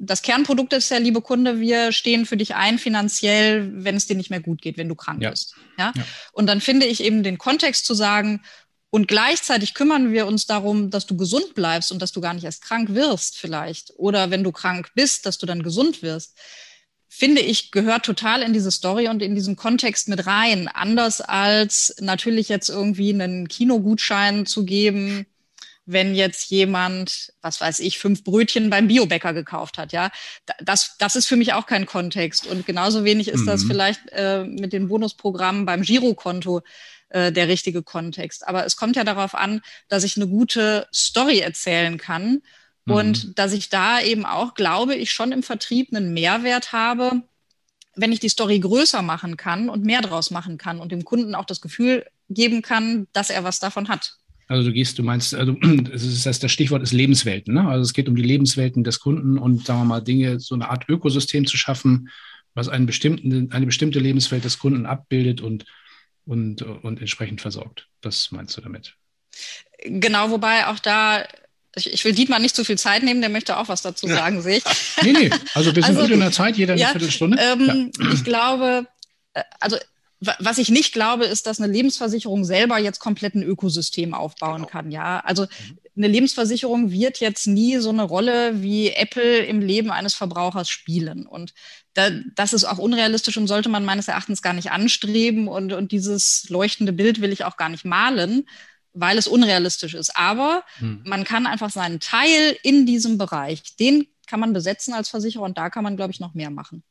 das Kernprodukt ist ja, liebe Kunde, wir stehen für dich ein finanziell, wenn es dir nicht mehr gut geht, wenn du krank ja. bist. Ja? ja? Und dann finde ich eben den Kontext zu sagen, und gleichzeitig kümmern wir uns darum, dass du gesund bleibst und dass du gar nicht erst krank wirst vielleicht. Oder wenn du krank bist, dass du dann gesund wirst. Finde ich, gehört total in diese Story und in diesen Kontext mit rein. Anders als natürlich jetzt irgendwie einen Kinogutschein zu geben, wenn jetzt jemand, was weiß ich, fünf Brötchen beim Biobäcker gekauft hat, ja. Das, das ist für mich auch kein Kontext. Und genauso wenig ist mhm. das vielleicht äh, mit den Bonusprogrammen beim Girokonto äh, der richtige Kontext. Aber es kommt ja darauf an, dass ich eine gute Story erzählen kann mhm. und dass ich da eben auch, glaube ich, schon im Vertrieb einen Mehrwert habe, wenn ich die Story größer machen kann und mehr draus machen kann und dem Kunden auch das Gefühl geben kann, dass er was davon hat. Also du gehst, du meinst, also das, ist, das, das Stichwort ist Lebenswelten. Ne? Also es geht um die Lebenswelten des Kunden und sagen wir mal Dinge, so eine Art Ökosystem zu schaffen, was einen bestimmten, eine bestimmte Lebenswelt des Kunden abbildet und, und, und entsprechend versorgt. Das meinst du damit? Genau, wobei auch da ich, ich, will Dietmar nicht zu viel Zeit nehmen, der möchte auch was dazu sagen, ja. sehe ich. Nee, nee, also wir sind also, gut in der Zeit, jeder ja, eine Viertelstunde. Ähm, ja. Ich glaube, äh, also was ich nicht glaube, ist, dass eine Lebensversicherung selber jetzt komplett ein Ökosystem aufbauen genau. kann. Ja, also mhm. eine Lebensversicherung wird jetzt nie so eine Rolle wie Apple im Leben eines Verbrauchers spielen. Und da, das ist auch unrealistisch und sollte man meines Erachtens gar nicht anstreben. Und, und dieses leuchtende Bild will ich auch gar nicht malen, weil es unrealistisch ist. Aber mhm. man kann einfach seinen Teil in diesem Bereich, den kann man besetzen als Versicherer und da kann man, glaube ich, noch mehr machen.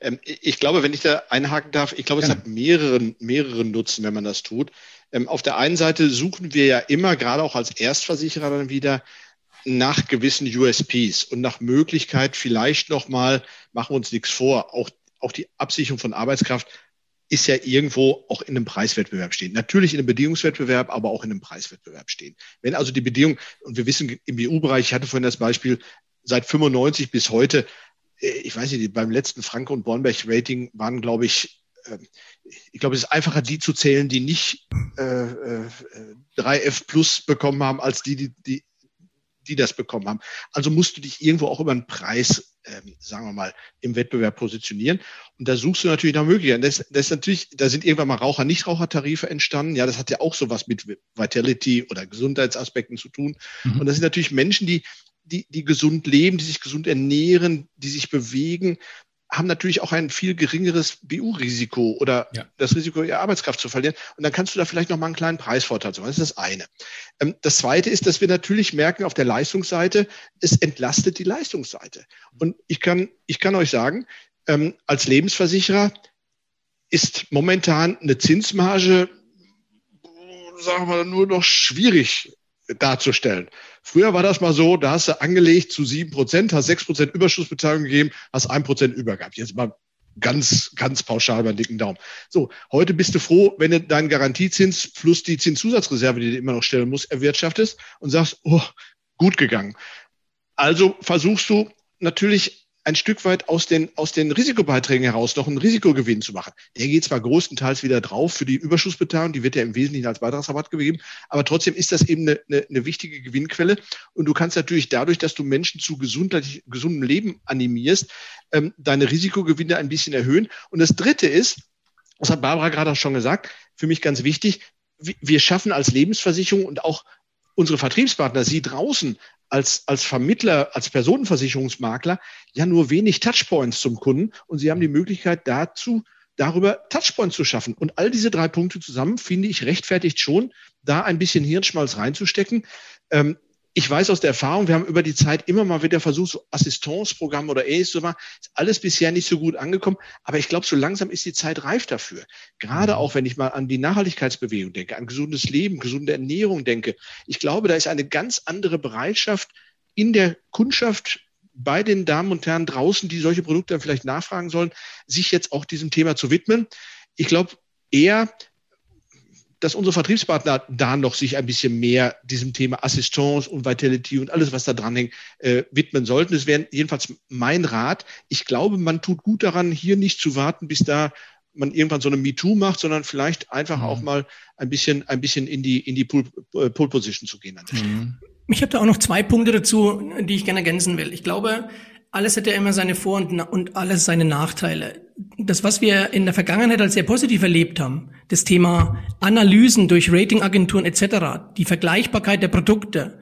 Ähm, ich glaube, wenn ich da einhaken darf, ich glaube, es ja. hat mehreren, mehreren Nutzen, wenn man das tut. Ähm, auf der einen Seite suchen wir ja immer, gerade auch als Erstversicherer dann wieder, nach gewissen USPs und nach Möglichkeit vielleicht nochmal, machen wir uns nichts vor, auch, auch die Absicherung von Arbeitskraft ist ja irgendwo auch in einem Preiswettbewerb stehen. Natürlich in einem Bedingungswettbewerb, aber auch in einem Preiswettbewerb stehen. Wenn also die Bedingungen, und wir wissen im EU-Bereich, ich hatte vorhin das Beispiel, seit 95 bis heute äh, ich weiß nicht, beim letzten Franke und Bornberg-Rating waren, glaube ich, ähm, ich glaube, es ist einfacher, die zu zählen, die nicht äh, äh, 3F Plus bekommen haben, als die, die, die, die das bekommen haben. Also musst du dich irgendwo auch über einen Preis, ähm, sagen wir mal, im Wettbewerb positionieren. Und da suchst du natürlich nach Möglichkeiten. Das, das ist natürlich, da sind irgendwann mal Raucher-Nichtraucher-Tarife entstanden. Ja, das hat ja auch sowas mit Vitality oder Gesundheitsaspekten zu tun. Mhm. Und das sind natürlich Menschen, die die, die gesund leben, die sich gesund ernähren, die sich bewegen, haben natürlich auch ein viel geringeres BU-Risiko oder ja. das Risiko, ihre Arbeitskraft zu verlieren. Und dann kannst du da vielleicht noch mal einen kleinen Preisvorteil haben. Das ist das eine. Ähm, das zweite ist, dass wir natürlich merken auf der Leistungsseite, es entlastet die Leistungsseite. Und ich kann, ich kann euch sagen, ähm, als Lebensversicherer ist momentan eine Zinsmarge, sagen wir nur noch schwierig darzustellen. Früher war das mal so, da hast du angelegt zu sieben Prozent, hast sechs Prozent Überschussbeteiligung gegeben, hast ein Prozent übergehabt. Jetzt mal ganz, ganz pauschal beim dicken Daumen. So, heute bist du froh, wenn du deinen Garantiezins plus die Zinszusatzreserve, die du immer noch stellen musst, erwirtschaftest und sagst, oh, gut gegangen. Also versuchst du natürlich ein Stück weit aus den, aus den Risikobeiträgen heraus noch einen Risikogewinn zu machen. Der geht zwar größtenteils wieder drauf für die Überschussbeteiligung, die wird ja im Wesentlichen als Beitragsrabatt gegeben, aber trotzdem ist das eben eine, eine, eine wichtige Gewinnquelle. Und du kannst natürlich dadurch, dass du Menschen zu gesundheitlich, gesundem Leben animierst, ähm, deine Risikogewinne ein bisschen erhöhen. Und das Dritte ist, das hat Barbara gerade auch schon gesagt, für mich ganz wichtig, wir schaffen als Lebensversicherung und auch unsere Vertriebspartner, Sie draußen als, als Vermittler, als Personenversicherungsmakler ja nur wenig Touchpoints zum Kunden und Sie haben die Möglichkeit dazu, darüber Touchpoints zu schaffen. Und all diese drei Punkte zusammen, finde ich, rechtfertigt schon, da ein bisschen Hirnschmalz reinzustecken. Ähm, ich weiß aus der Erfahrung, wir haben über die Zeit immer mal wieder versucht, so Assistenzprogramme oder ähnliches zu machen. Ist alles bisher nicht so gut angekommen. Aber ich glaube, so langsam ist die Zeit reif dafür. Gerade mhm. auch, wenn ich mal an die Nachhaltigkeitsbewegung denke, an gesundes Leben, gesunde Ernährung denke. Ich glaube, da ist eine ganz andere Bereitschaft in der Kundschaft bei den Damen und Herren draußen, die solche Produkte dann vielleicht nachfragen sollen, sich jetzt auch diesem Thema zu widmen. Ich glaube eher, dass unsere Vertriebspartner da noch sich ein bisschen mehr diesem Thema Assistance und Vitality und alles, was da dran hängt, äh, widmen sollten. Das wäre jedenfalls mein Rat. Ich glaube, man tut gut daran, hier nicht zu warten, bis da man irgendwann so eine MeToo macht, sondern vielleicht einfach mhm. auch mal ein bisschen, ein bisschen in die, in die Pole, äh, Pole Position zu gehen an der Stelle. Mhm. Ich habe da auch noch zwei Punkte dazu, die ich gerne ergänzen will. Ich glaube, alles hat ja immer seine Vor- und, und alles seine Nachteile. Das, was wir in der Vergangenheit als sehr positiv erlebt haben, das Thema Analysen durch Ratingagenturen etc., die Vergleichbarkeit der Produkte,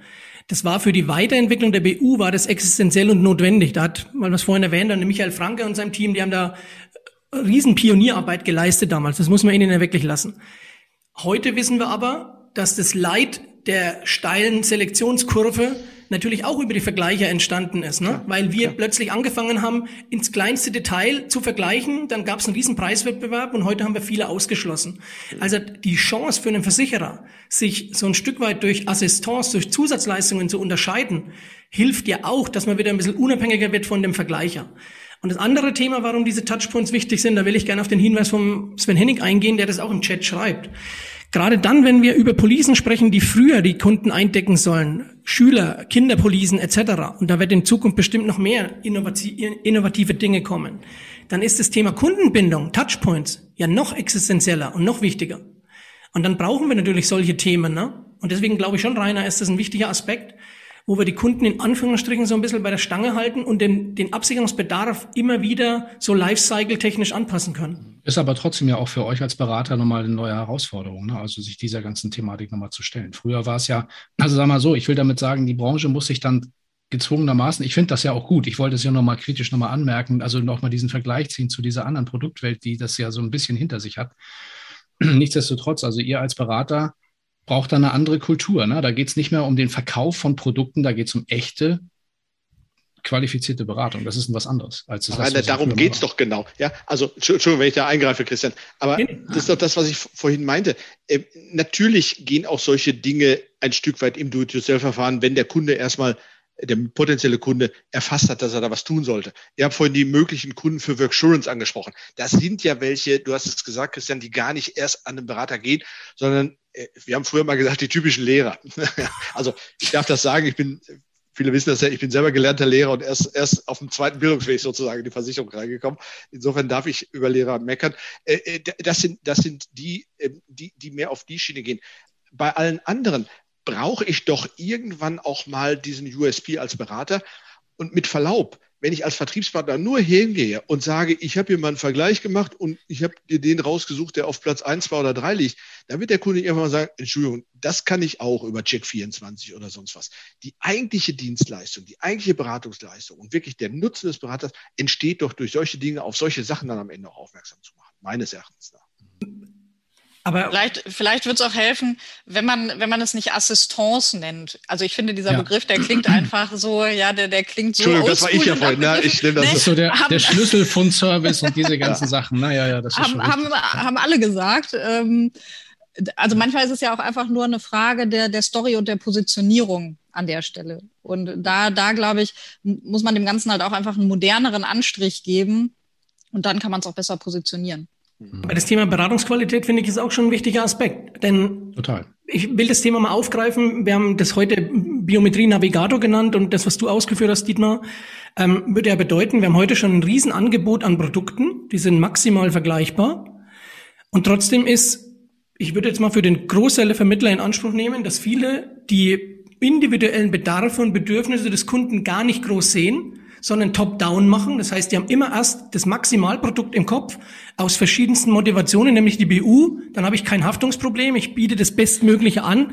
das war für die Weiterentwicklung der BU war das existenziell und notwendig. Da hat, weil wir es vorhin erwähnt haben, Michael Franke und seinem Team, die haben da riesen Pionierarbeit geleistet damals. Das muss man ihnen ja wirklich lassen. Heute wissen wir aber, dass das Leid der steilen Selektionskurve natürlich auch über die Vergleicher entstanden ist, ne? Klar, weil wir klar. plötzlich angefangen haben, ins kleinste Detail zu vergleichen. Dann gab es einen riesen Preiswettbewerb und heute haben wir viele ausgeschlossen. Also die Chance für einen Versicherer, sich so ein Stück weit durch Assistance, durch Zusatzleistungen zu unterscheiden, hilft ja auch, dass man wieder ein bisschen unabhängiger wird von dem Vergleicher. Und das andere Thema, warum diese Touchpoints wichtig sind, da will ich gerne auf den Hinweis vom Sven Hennig eingehen, der das auch im Chat schreibt. Gerade dann, wenn wir über Policen sprechen, die früher die Kunden eindecken sollen, Schüler, Kinderpolicen etc., und da wird in Zukunft bestimmt noch mehr innovative Dinge kommen, dann ist das Thema Kundenbindung, Touchpoints, ja noch existenzieller und noch wichtiger. Und dann brauchen wir natürlich solche Themen. Ne? Und deswegen glaube ich schon, Rainer, ist das ein wichtiger Aspekt, wo wir die Kunden in Anführungsstrichen so ein bisschen bei der Stange halten und den, den Absicherungsbedarf immer wieder so Lifecycle-technisch anpassen können. Ist aber trotzdem ja auch für euch als Berater nochmal eine neue Herausforderung, ne? also sich dieser ganzen Thematik nochmal zu stellen. Früher war es ja, also sag mal so, ich will damit sagen, die Branche muss sich dann gezwungenermaßen, ich finde das ja auch gut, ich wollte es ja nochmal kritisch nochmal anmerken, also nochmal diesen Vergleich ziehen zu dieser anderen Produktwelt, die das ja so ein bisschen hinter sich hat. Nichtsdestotrotz, also ihr als Berater braucht da eine andere Kultur. Ne? Da geht es nicht mehr um den Verkauf von Produkten, da geht es um echte, qualifizierte Beratung. Das ist was anderes. Als das Nein, darum geht es doch genau. Ja, also Entschuldigung, wenn ich da eingreife, Christian. Aber das ist doch das, was ich vorhin meinte. Äh, natürlich gehen auch solche Dinge ein Stück weit im Do-it-yourself-Verfahren, wenn der Kunde erstmal der potenzielle Kunde erfasst hat, dass er da was tun sollte. Ihr habt vorhin die möglichen Kunden für Worksurance angesprochen. Das sind ja welche, du hast es gesagt, Christian, die gar nicht erst an den Berater gehen, sondern wir haben früher mal gesagt, die typischen Lehrer. also ich darf das sagen, ich bin, viele wissen das ja, ich bin selber gelernter Lehrer und erst, erst auf dem zweiten Bildungsweg sozusagen in die Versicherung reingekommen. Insofern darf ich über Lehrer meckern. Äh, äh, das sind, das sind die, die, die mehr auf die Schiene gehen. Bei allen anderen brauche ich doch irgendwann auch mal diesen USP als Berater. Und mit Verlaub, wenn ich als Vertriebspartner nur hingehe und sage, ich habe hier mal einen Vergleich gemacht und ich habe dir den rausgesucht, der auf Platz 1, 2 oder 3 liegt, dann wird der Kunde irgendwann mal sagen, Entschuldigung, das kann ich auch über Check24 oder sonst was. Die eigentliche Dienstleistung, die eigentliche Beratungsleistung und wirklich der Nutzen des Beraters entsteht doch durch solche Dinge, auf solche Sachen dann am Ende auch aufmerksam zu machen, meines Erachtens nach. Aber vielleicht, vielleicht wird es auch helfen, wenn man, wenn man es nicht Assistance nennt. Also ich finde, dieser ja. Begriff, der klingt einfach so, ja, der, der klingt so. Entschuldigung, das war ich ja vorhin, ne? Ich nehme das. das ist so der, der Schlüsselfundservice und diese ganzen ja. Sachen. Naja, ja, das ist haben, schon haben, haben alle gesagt. Ähm, also manchmal ist es ja auch einfach nur eine Frage der, der Story und der Positionierung an der Stelle. Und da, da glaube ich, muss man dem Ganzen halt auch einfach einen moderneren Anstrich geben. Und dann kann man es auch besser positionieren. Bei das Thema Beratungsqualität finde ich ist auch schon ein wichtiger Aspekt. Denn Total. ich will das Thema mal aufgreifen. Wir haben das heute Biometrie Navigator genannt und das, was du ausgeführt hast, Dietmar, ähm, würde ja bedeuten, wir haben heute schon ein Riesenangebot an Produkten, die sind maximal vergleichbar. Und trotzdem ist, ich würde jetzt mal für den Großteil der Vermittler in Anspruch nehmen, dass viele die individuellen Bedarfe und Bedürfnisse des Kunden gar nicht groß sehen, sondern top-down machen. Das heißt, die haben immer erst das Maximalprodukt im Kopf aus verschiedensten Motivationen, nämlich die BU. Dann habe ich kein Haftungsproblem, ich biete das Bestmögliche an.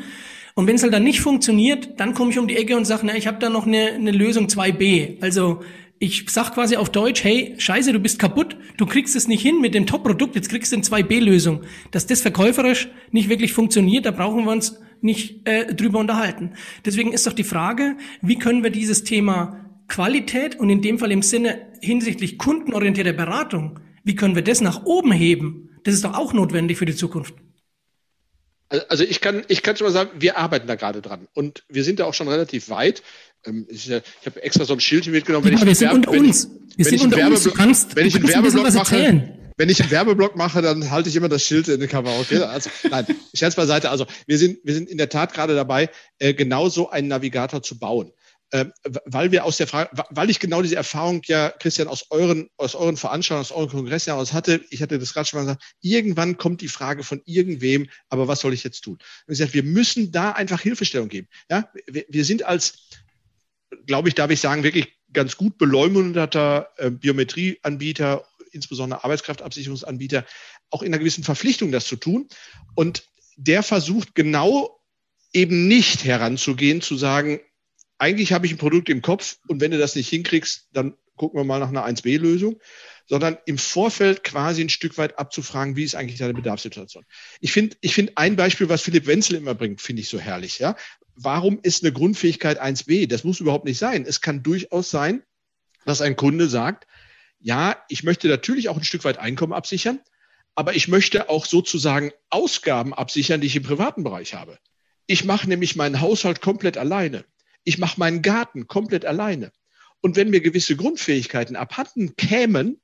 Und wenn es halt dann nicht funktioniert, dann komme ich um die Ecke und sage, na, ich habe da noch eine, eine Lösung 2b. Also ich sag quasi auf Deutsch, hey, scheiße, du bist kaputt, du kriegst es nicht hin mit dem Top-Produkt, jetzt kriegst du eine 2b-Lösung. Dass das verkäuferisch nicht wirklich funktioniert, da brauchen wir uns nicht äh, drüber unterhalten. Deswegen ist doch die Frage, wie können wir dieses Thema Qualität und in dem Fall im Sinne hinsichtlich kundenorientierter Beratung, wie können wir das nach oben heben? Das ist doch auch notwendig für die Zukunft. Also ich kann, ich kann schon mal sagen, wir arbeiten da gerade dran und wir sind da auch schon relativ weit. Ähm, ich, habe extra so ein Schild mitgenommen. Wenn ja, ich wir sind unter uns. Wir sind unter uns. Du kannst, wenn ich einen Werbeblock mache, wenn ich einen Werbeblock mache, dann halte ich immer das Schild in die Kamera. Okay, also, nein, Scherz beiseite. Also wir sind, wir sind in der Tat gerade dabei, äh, genau so einen Navigator zu bauen. Äh, weil wir aus der Frage, weil ich genau diese Erfahrung ja, Christian, aus euren, aus euren Veranstaltungen, aus euren Kongressen heraus hatte, ich hatte das gerade schon mal gesagt, irgendwann kommt die Frage von irgendwem, aber was soll ich jetzt tun? Und ich gesagt, wir müssen da einfach Hilfestellung geben. Ja, wir, wir sind als, glaube ich, darf ich sagen, wirklich ganz gut beleumundeter äh, Biometrieanbieter, insbesondere Arbeitskraftabsicherungsanbieter, auch in einer gewissen Verpflichtung, das zu tun. Und der versucht genau eben nicht heranzugehen, zu sagen, eigentlich habe ich ein Produkt im Kopf und wenn du das nicht hinkriegst, dann gucken wir mal nach einer 1B-Lösung, sondern im Vorfeld quasi ein Stück weit abzufragen, wie ist eigentlich deine Bedarfssituation. Ich finde, ich finde ein Beispiel, was Philipp Wenzel immer bringt, finde ich so herrlich. Ja? Warum ist eine Grundfähigkeit 1B? Das muss überhaupt nicht sein. Es kann durchaus sein, dass ein Kunde sagt, ja, ich möchte natürlich auch ein Stück weit Einkommen absichern, aber ich möchte auch sozusagen Ausgaben absichern, die ich im privaten Bereich habe. Ich mache nämlich meinen Haushalt komplett alleine. Ich mache meinen Garten komplett alleine. Und wenn mir gewisse Grundfähigkeiten abhanden kämen,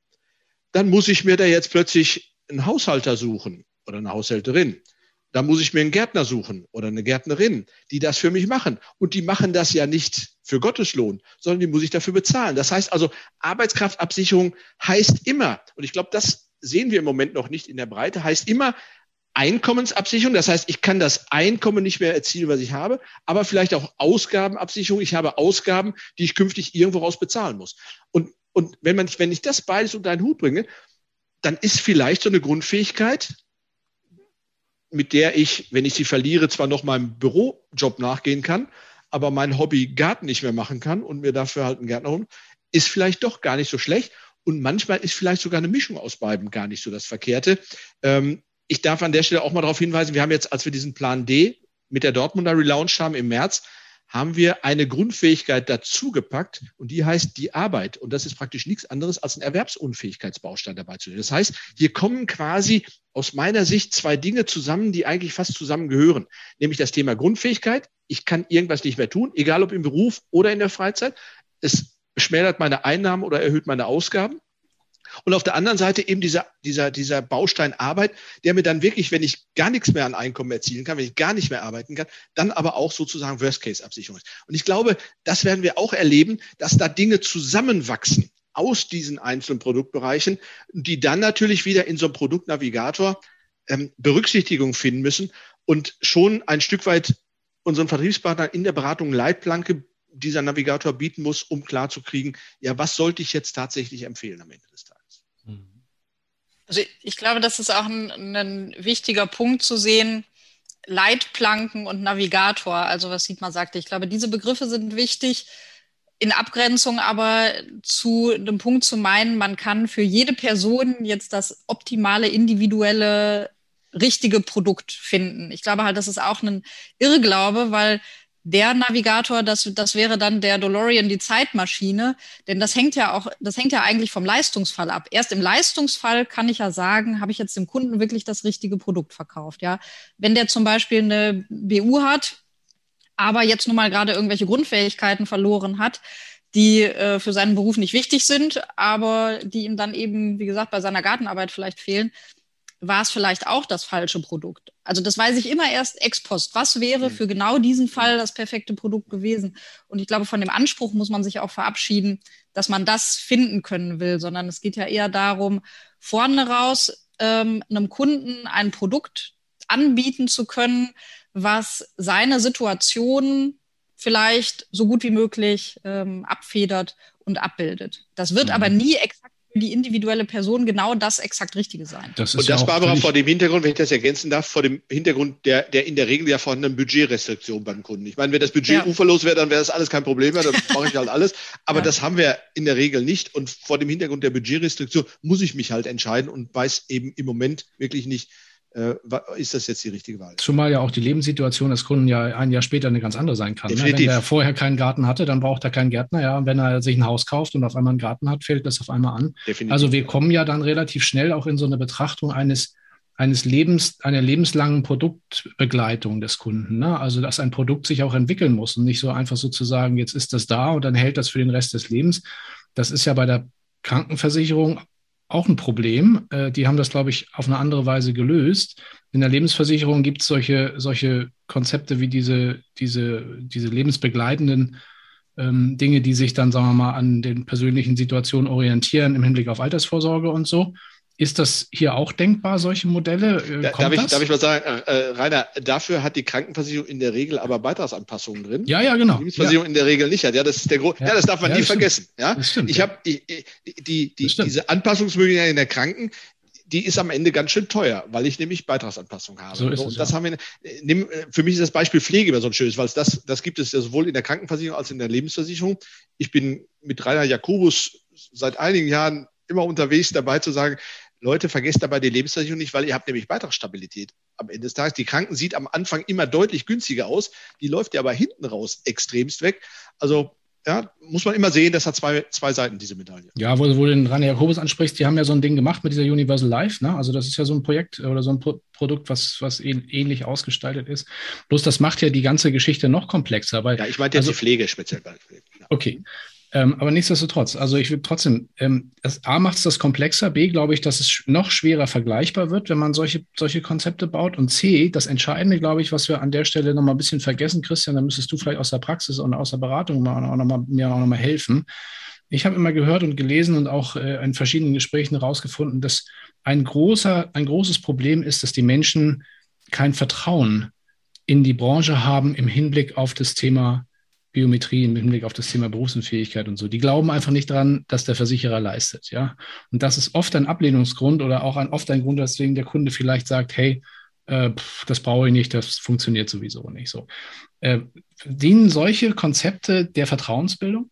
dann muss ich mir da jetzt plötzlich einen Haushalter suchen oder eine Haushälterin. Da muss ich mir einen Gärtner suchen oder eine Gärtnerin, die das für mich machen. Und die machen das ja nicht für Gotteslohn, sondern die muss ich dafür bezahlen. Das heißt also, Arbeitskraftabsicherung heißt immer, und ich glaube, das sehen wir im Moment noch nicht in der Breite, heißt immer, Einkommensabsicherung, das heißt, ich kann das Einkommen nicht mehr erzielen, was ich habe, aber vielleicht auch Ausgabenabsicherung. Ich habe Ausgaben, die ich künftig irgendwo raus bezahlen muss. Und, und wenn, man, wenn ich das beides unter einen Hut bringe, dann ist vielleicht so eine Grundfähigkeit, mit der ich, wenn ich sie verliere, zwar noch meinem Bürojob nachgehen kann, aber mein Hobby Garten nicht mehr machen kann und mir dafür halt einen Gärtner holen, ist vielleicht doch gar nicht so schlecht. Und manchmal ist vielleicht sogar eine Mischung aus beiden gar nicht so das Verkehrte. Ähm, ich darf an der Stelle auch mal darauf hinweisen, wir haben jetzt, als wir diesen Plan D mit der Dortmunder Relaunch haben im März, haben wir eine Grundfähigkeit dazugepackt und die heißt die Arbeit. Und das ist praktisch nichts anderes als ein Erwerbsunfähigkeitsbaustein dabei zu nehmen. Das heißt, hier kommen quasi aus meiner Sicht zwei Dinge zusammen, die eigentlich fast zusammengehören. Nämlich das Thema Grundfähigkeit. Ich kann irgendwas nicht mehr tun, egal ob im Beruf oder in der Freizeit. Es schmälert meine Einnahmen oder erhöht meine Ausgaben. Und auf der anderen Seite eben dieser, dieser, dieser Baustein Arbeit, der mir dann wirklich, wenn ich gar nichts mehr an Einkommen erzielen kann, wenn ich gar nicht mehr arbeiten kann, dann aber auch sozusagen Worst-Case-Absicherung ist. Und ich glaube, das werden wir auch erleben, dass da Dinge zusammenwachsen aus diesen einzelnen Produktbereichen, die dann natürlich wieder in so einem Produktnavigator ähm, Berücksichtigung finden müssen und schon ein Stück weit unseren Vertriebspartnern in der Beratung Leitplanke dieser Navigator bieten muss, um klarzukriegen, ja, was sollte ich jetzt tatsächlich empfehlen am Ende des Tages. Also ich glaube, das ist auch ein, ein wichtiger Punkt zu sehen. Leitplanken und Navigator, also was Sigmar sagte. Ich glaube, diese Begriffe sind wichtig in Abgrenzung aber zu dem Punkt zu meinen, man kann für jede Person jetzt das optimale, individuelle, richtige Produkt finden. Ich glaube halt, das ist auch ein Irrglaube, weil der Navigator, das, das wäre dann der DeLorean, die Zeitmaschine. Denn das hängt ja auch, das hängt ja eigentlich vom Leistungsfall ab. Erst im Leistungsfall kann ich ja sagen, habe ich jetzt dem Kunden wirklich das richtige Produkt verkauft. Ja, wenn der zum Beispiel eine BU hat, aber jetzt nun mal gerade irgendwelche Grundfähigkeiten verloren hat, die äh, für seinen Beruf nicht wichtig sind, aber die ihm dann eben, wie gesagt, bei seiner Gartenarbeit vielleicht fehlen, war es vielleicht auch das falsche Produkt. Also das weiß ich immer erst ex post. Was wäre für genau diesen Fall das perfekte Produkt gewesen? Und ich glaube, von dem Anspruch muss man sich auch verabschieden, dass man das finden können will, sondern es geht ja eher darum, vorne raus ähm, einem Kunden ein Produkt anbieten zu können, was seine Situation vielleicht so gut wie möglich ähm, abfedert und abbildet. Das wird mhm. aber nie exakt die individuelle Person genau das exakt Richtige sein. Das und das, ja Barbara, vor dem Hintergrund, wenn ich das ergänzen darf, vor dem Hintergrund der, der in der Regel ja vorhandenen Budgetrestriktion beim Kunden. Ich meine, wenn das Budget ja. uferlos wäre, dann wäre das alles kein Problem mehr, dann mache ich halt alles. Aber ja. das haben wir in der Regel nicht. Und vor dem Hintergrund der Budgetrestriktion muss ich mich halt entscheiden und weiß eben im Moment wirklich nicht, ist das jetzt die richtige Wahl. Zumal ja auch die Lebenssituation des Kunden ja ein Jahr später eine ganz andere sein kann. Ne? Wenn er vorher keinen Garten hatte, dann braucht er keinen Gärtner. Ja, und wenn er sich ein Haus kauft und auf einmal einen Garten hat, fällt das auf einmal an. Definitiv. Also wir kommen ja dann relativ schnell auch in so eine Betrachtung eines eines Lebens, einer lebenslangen Produktbegleitung des Kunden. Ne? Also, dass ein Produkt sich auch entwickeln muss und nicht so einfach sozusagen, jetzt ist das da und dann hält das für den Rest des Lebens. Das ist ja bei der Krankenversicherung auch ein Problem. Äh, die haben das, glaube ich, auf eine andere Weise gelöst. In der Lebensversicherung gibt es solche, solche Konzepte wie diese, diese, diese lebensbegleitenden ähm, Dinge, die sich dann, sagen wir mal, an den persönlichen Situationen orientieren im Hinblick auf Altersvorsorge und so. Ist das hier auch denkbar, solche Modelle? Äh, da, darf, ich, darf, ich, mal sagen, äh, äh, Rainer, dafür hat die Krankenversicherung in der Regel aber Beitragsanpassungen drin. Ja, ja, genau. Die Lebensversicherung ja. in der Regel nicht hat. Ja, das ist der Gro ja. ja, das darf man ja, nie vergessen. Ja, das stimmt, ich habe die, die, die, diese Anpassungsmöglichkeit in der Kranken, die ist am Ende ganz schön teuer, weil ich nämlich Beitragsanpassung habe. So ist es, und das ja. haben wir, nimm, für mich ist das Beispiel Pflege immer so ein schönes, weil das, das gibt es ja sowohl in der Krankenversicherung als in der Lebensversicherung. Ich bin mit Rainer Jakobus seit einigen Jahren immer unterwegs dabei zu sagen, Leute, vergesst dabei die Lebensversicherung nicht, weil ihr habt nämlich Beitragsstabilität am Ende des Tages. Die Kranken sieht am Anfang immer deutlich günstiger aus, die läuft ja aber hinten raus extremst weg. Also ja, muss man immer sehen, das hat zwei, zwei Seiten, diese Medaille. Ja, wo, wo du den Rainer Jakobus ansprichst, die haben ja so ein Ding gemacht mit dieser Universal Life. Ne? Also das ist ja so ein Projekt oder so ein Pro Produkt, was, was ähnlich ausgestaltet ist. Bloß das macht ja die ganze Geschichte noch komplexer. Weil, ja, ich meinte jetzt also, die Pflege speziell. Okay, ähm, aber nichtsdestotrotz, also ich würde trotzdem, ähm, das A macht es das komplexer, B glaube ich, dass es noch schwerer vergleichbar wird, wenn man solche, solche Konzepte baut. Und C, das Entscheidende, glaube ich, was wir an der Stelle nochmal ein bisschen vergessen, Christian, da müsstest du vielleicht aus der Praxis und aus der Beratung mal, auch noch mal, mir auch nochmal helfen. Ich habe immer gehört und gelesen und auch äh, in verschiedenen Gesprächen herausgefunden, dass ein, großer, ein großes Problem ist, dass die Menschen kein Vertrauen in die Branche haben im Hinblick auf das Thema Biometrie im Hinblick auf das Thema Berufsunfähigkeit und so. Die glauben einfach nicht daran, dass der Versicherer leistet, ja. Und das ist oft ein Ablehnungsgrund oder auch ein, oft ein Grund, weswegen der Kunde vielleicht sagt, hey, äh, pff, das brauche ich nicht, das funktioniert sowieso nicht so. Äh, dienen solche Konzepte der Vertrauensbildung?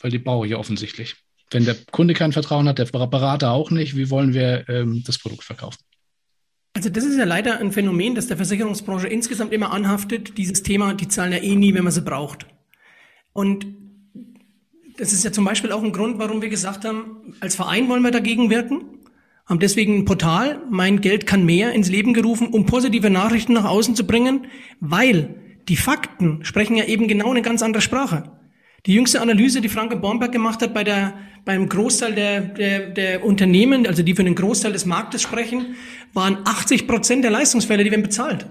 Weil die brauche ich ja offensichtlich. Wenn der Kunde kein Vertrauen hat, der Berater auch nicht, wie wollen wir ähm, das Produkt verkaufen? Also das ist ja leider ein Phänomen, das der Versicherungsbranche insgesamt immer anhaftet. Dieses Thema, die zahlen ja eh nie, wenn man sie braucht. Und das ist ja zum Beispiel auch ein Grund, warum wir gesagt haben, als Verein wollen wir dagegen wirken, haben deswegen ein Portal, mein Geld kann mehr, ins Leben gerufen, um positive Nachrichten nach außen zu bringen, weil die Fakten sprechen ja eben genau eine ganz andere Sprache. Die jüngste Analyse, die Franke Bornberg gemacht hat bei der, beim Großteil der, der, der Unternehmen, also die für den Großteil des Marktes sprechen, waren 80 Prozent der Leistungsfälle, die werden bezahlt.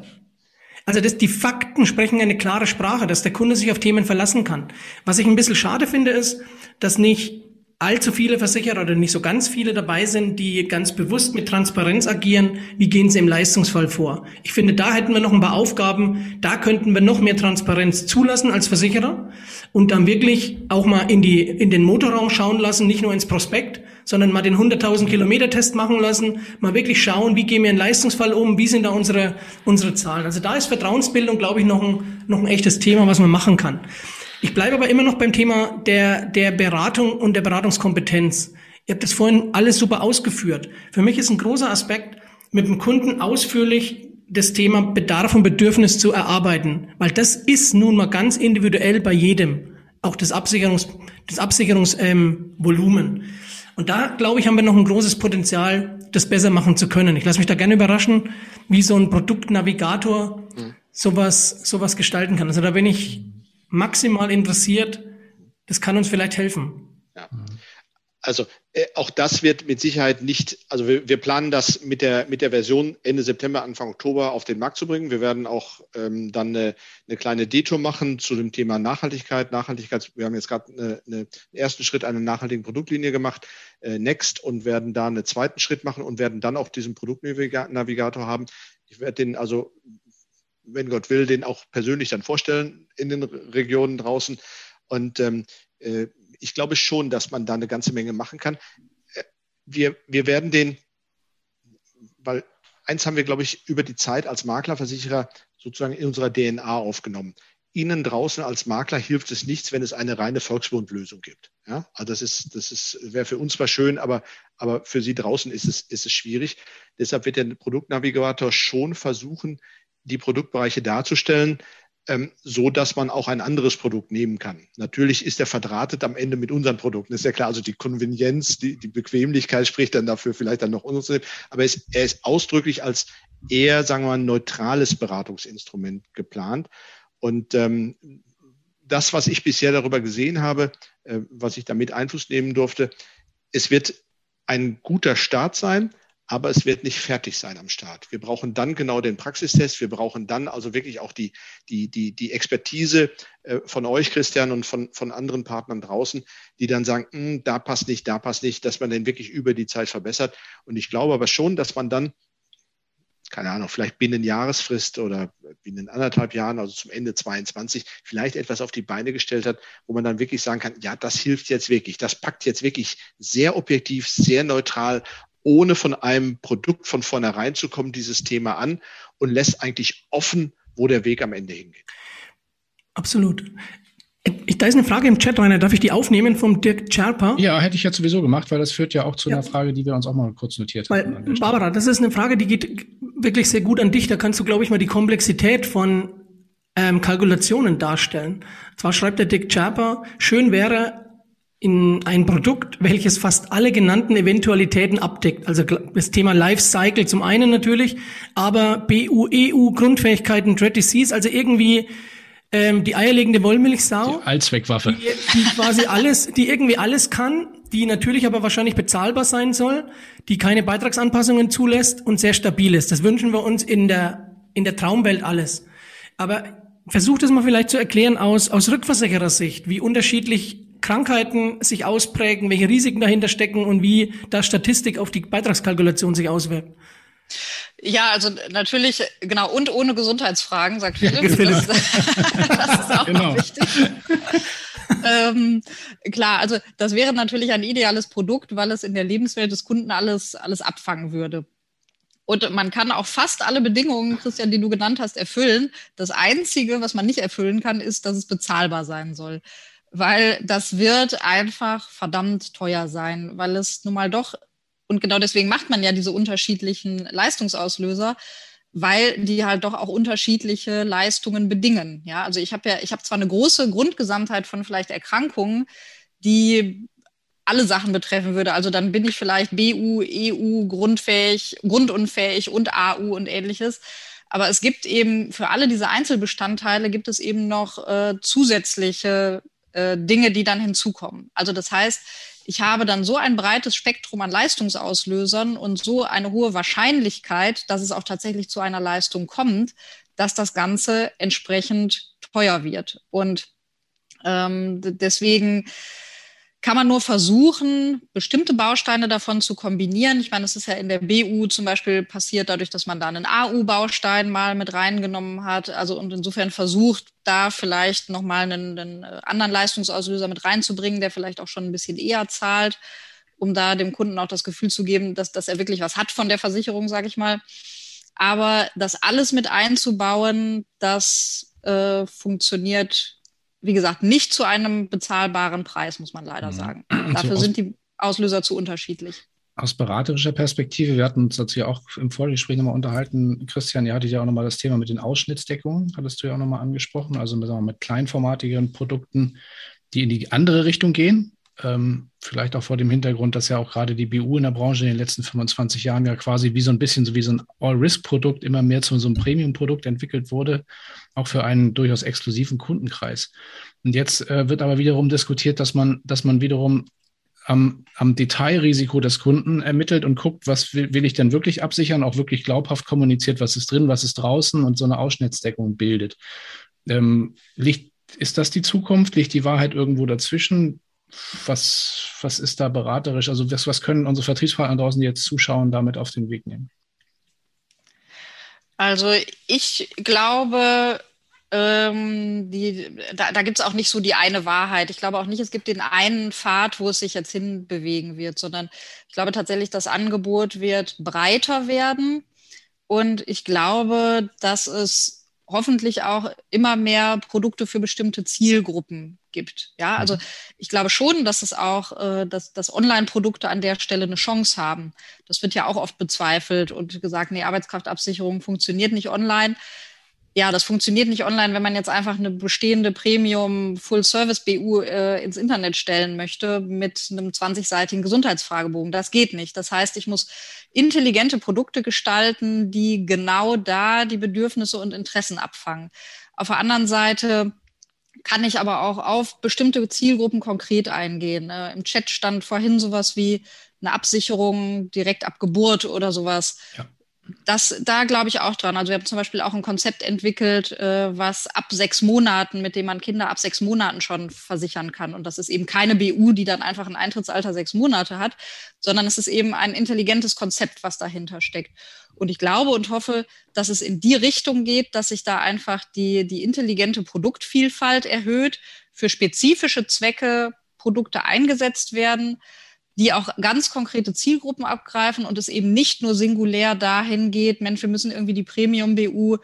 Also das, die Fakten sprechen eine klare Sprache, dass der Kunde sich auf Themen verlassen kann. Was ich ein bisschen schade finde, ist, dass nicht allzu viele Versicherer oder nicht so ganz viele dabei sind, die ganz bewusst mit Transparenz agieren. Wie gehen sie im Leistungsfall vor? Ich finde, da hätten wir noch ein paar Aufgaben. Da könnten wir noch mehr Transparenz zulassen als Versicherer und dann wirklich auch mal in die, in den Motorraum schauen lassen, nicht nur ins Prospekt, sondern mal den 100.000 Kilometer Test machen lassen, mal wirklich schauen, wie gehen wir in Leistungsfall um, wie sind da unsere, unsere Zahlen. Also da ist Vertrauensbildung, glaube ich, noch ein, noch ein echtes Thema, was man machen kann. Ich bleibe aber immer noch beim Thema der, der Beratung und der Beratungskompetenz. Ihr habt das vorhin alles super ausgeführt. Für mich ist ein großer Aspekt, mit dem Kunden ausführlich das Thema Bedarf und Bedürfnis zu erarbeiten, weil das ist nun mal ganz individuell bei jedem, auch das Absicherungs, das Absicherungsvolumen. Ähm, und da, glaube ich, haben wir noch ein großes Potenzial, das besser machen zu können. Ich lasse mich da gerne überraschen, wie so ein Produktnavigator mhm. sowas, sowas gestalten kann. Also da bin ich maximal interessiert. Das kann uns vielleicht helfen. Ja. Also äh, auch das wird mit Sicherheit nicht, also wir, wir, planen das mit der, mit der Version Ende September, Anfang Oktober auf den Markt zu bringen. Wir werden auch ähm, dann eine, eine kleine Detour machen zu dem Thema Nachhaltigkeit. Nachhaltigkeit, wir haben jetzt gerade eine, eine, einen ersten Schritt einer nachhaltigen Produktlinie gemacht, äh, Next, und werden da einen zweiten Schritt machen und werden dann auch diesen Produktnavigator haben. Ich werde den also wenn Gott will, den auch persönlich dann vorstellen in den Regionen draußen. Und ähm, äh, ich glaube schon, dass man da eine ganze Menge machen kann. Äh, wir, wir werden den, weil eins haben wir, glaube ich, über die Zeit als Maklerversicherer sozusagen in unserer DNA aufgenommen. Ihnen draußen als Makler hilft es nichts, wenn es eine reine Volksbundlösung gibt. Ja, also das ist, das ist, wäre für uns zwar schön, aber, aber für Sie draußen ist es, ist es schwierig. Deshalb wird der Produktnavigator schon versuchen, die Produktbereiche darzustellen, ähm, so dass man auch ein anderes Produkt nehmen kann. Natürlich ist er verdrahtet am Ende mit unseren Produkten, ist ja klar. Also die Konvenienz, die, die Bequemlichkeit spricht dann dafür, vielleicht dann noch uns. Aber er ist, er ist ausdrücklich als eher, sagen wir mal, neutrales Beratungsinstrument geplant. Und ähm, das, was ich bisher darüber gesehen habe, äh, was ich damit Einfluss nehmen durfte. Es wird ein guter Start sein, aber es wird nicht fertig sein am Start. Wir brauchen dann genau den Praxistest. Wir brauchen dann also wirklich auch die, die, die, die Expertise äh, von euch, Christian, und von, von anderen Partnern draußen, die dann sagen, hm, da passt nicht, da passt nicht, dass man den wirklich über die Zeit verbessert. Und ich glaube aber schon, dass man dann keine Ahnung, vielleicht binnen Jahresfrist oder binnen anderthalb Jahren, also zum Ende 22, vielleicht etwas auf die Beine gestellt hat, wo man dann wirklich sagen kann, ja, das hilft jetzt wirklich. Das packt jetzt wirklich sehr objektiv, sehr neutral, ohne von einem Produkt von vornherein zu kommen, dieses Thema an und lässt eigentlich offen, wo der Weg am Ende hingeht. Absolut. Ich, da ist eine Frage im Chat, Rainer. Darf ich die aufnehmen vom Dirk Scherper? Ja, hätte ich jetzt sowieso gemacht, weil das führt ja auch zu ja. einer Frage, die wir uns auch mal kurz notiert haben. Barbara, das ist eine Frage, die geht wirklich sehr gut an dich. Da kannst du, glaube ich, mal die Komplexität von ähm, Kalkulationen darstellen. Zwar schreibt der Dick Scherper, schön wäre in ein Produkt, welches fast alle genannten Eventualitäten abdeckt. Also das Thema Lifecycle zum einen natürlich, aber BU, EU, Grundfähigkeiten, Dread Disease, also irgendwie ähm, die eierlegende Wollmilchsau. Die Allzweckwaffe. Die, die quasi alles, die irgendwie alles kann, die natürlich aber wahrscheinlich bezahlbar sein soll, die keine Beitragsanpassungen zulässt und sehr stabil ist. Das wünschen wir uns in der, in der Traumwelt alles. Aber versucht es mal vielleicht zu erklären aus, aus Rückversicherersicht, wie unterschiedlich Krankheiten sich ausprägen, welche Risiken dahinter stecken und wie da Statistik auf die Beitragskalkulation sich auswirkt. Ja, also natürlich, genau, und ohne Gesundheitsfragen, sagt Philipp. Ja, das, das, ist auch genau. wichtig. ähm, klar, also das wäre natürlich ein ideales Produkt, weil es in der Lebenswelt des Kunden alles, alles abfangen würde. Und man kann auch fast alle Bedingungen, Christian, die du genannt hast, erfüllen. Das Einzige, was man nicht erfüllen kann, ist, dass es bezahlbar sein soll. Weil das wird einfach verdammt teuer sein, weil es nun mal doch und genau deswegen macht man ja diese unterschiedlichen Leistungsauslöser, weil die halt doch auch unterschiedliche Leistungen bedingen. Ja, also ich habe ja, ich habe zwar eine große Grundgesamtheit von vielleicht Erkrankungen, die alle Sachen betreffen würde. Also dann bin ich vielleicht BU, EU, grundfähig, grundunfähig und AU und ähnliches. Aber es gibt eben für alle diese Einzelbestandteile gibt es eben noch äh, zusätzliche äh, Dinge, die dann hinzukommen. Also das heißt, ich habe dann so ein breites Spektrum an Leistungsauslösern und so eine hohe Wahrscheinlichkeit, dass es auch tatsächlich zu einer Leistung kommt, dass das Ganze entsprechend teuer wird. Und ähm, deswegen kann man nur versuchen, bestimmte Bausteine davon zu kombinieren. Ich meine, es ist ja in der BU zum Beispiel passiert, dadurch, dass man da einen AU-Baustein mal mit reingenommen hat. Also und insofern versucht, da vielleicht nochmal einen, einen anderen Leistungsauslöser mit reinzubringen, der vielleicht auch schon ein bisschen eher zahlt, um da dem Kunden auch das Gefühl zu geben, dass, dass er wirklich was hat von der Versicherung, sage ich mal. Aber das alles mit einzubauen, das äh, funktioniert wie gesagt, nicht zu einem bezahlbaren Preis, muss man leider mhm. sagen. Dafür sind die Auslöser zu unterschiedlich. Aus beraterischer Perspektive, wir hatten uns dazu ja auch im Vorgespräch nochmal unterhalten. Christian, ihr hattet ja auch nochmal das Thema mit den Ausschnittsdeckungen, hattest du ja auch nochmal angesprochen, also mit, mit kleinformatigeren Produkten, die in die andere Richtung gehen. Ähm, vielleicht auch vor dem Hintergrund, dass ja auch gerade die BU in der Branche in den letzten 25 Jahren ja quasi wie so ein bisschen so wie so ein All-Risk-Produkt immer mehr zu so einem Premium-Produkt entwickelt wurde, auch für einen durchaus exklusiven Kundenkreis. Und jetzt äh, wird aber wiederum diskutiert, dass man, dass man wiederum am, am Detailrisiko des Kunden ermittelt und guckt, was will, will ich denn wirklich absichern, auch wirklich glaubhaft kommuniziert, was ist drin, was ist draußen und so eine Ausschnittsdeckung bildet. Ähm, liegt, ist das die Zukunft? Liegt die Wahrheit irgendwo dazwischen? Was, was ist da beraterisch? Also was, was können unsere Vertriebspartner draußen, die jetzt zuschauen, damit auf den Weg nehmen? Also ich glaube, ähm, die, da, da gibt es auch nicht so die eine Wahrheit. Ich glaube auch nicht, es gibt den einen Pfad, wo es sich jetzt hinbewegen wird, sondern ich glaube tatsächlich, das Angebot wird breiter werden. Und ich glaube, dass es hoffentlich auch immer mehr Produkte für bestimmte Zielgruppen gibt. Ja, also mhm. ich glaube schon, dass es auch, äh, dass, dass Online-Produkte an der Stelle eine Chance haben. Das wird ja auch oft bezweifelt und gesagt, nee, Arbeitskraftabsicherung funktioniert nicht online ja, das funktioniert nicht online, wenn man jetzt einfach eine bestehende Premium Full Service BU äh, ins Internet stellen möchte mit einem 20-seitigen Gesundheitsfragebogen. Das geht nicht. Das heißt, ich muss intelligente Produkte gestalten, die genau da die Bedürfnisse und Interessen abfangen. Auf der anderen Seite kann ich aber auch auf bestimmte Zielgruppen konkret eingehen. Äh, Im Chat stand vorhin sowas wie eine Absicherung direkt ab Geburt oder sowas. Ja das, da glaube ich auch dran. Also wir haben zum Beispiel auch ein Konzept entwickelt, äh, was ab sechs Monaten, mit dem man Kinder ab sechs Monaten schon versichern kann. Und das ist eben keine BU, die dann einfach ein Eintrittsalter sechs Monate hat, sondern es ist eben ein intelligentes Konzept, was dahinter steckt. Und ich glaube und hoffe, dass es in die Richtung geht, dass sich da einfach die, die intelligente Produktvielfalt erhöht, für spezifische Zwecke Produkte eingesetzt werden die auch ganz konkrete Zielgruppen abgreifen und es eben nicht nur singulär dahin geht, Mensch, wir müssen irgendwie die Premium-BU,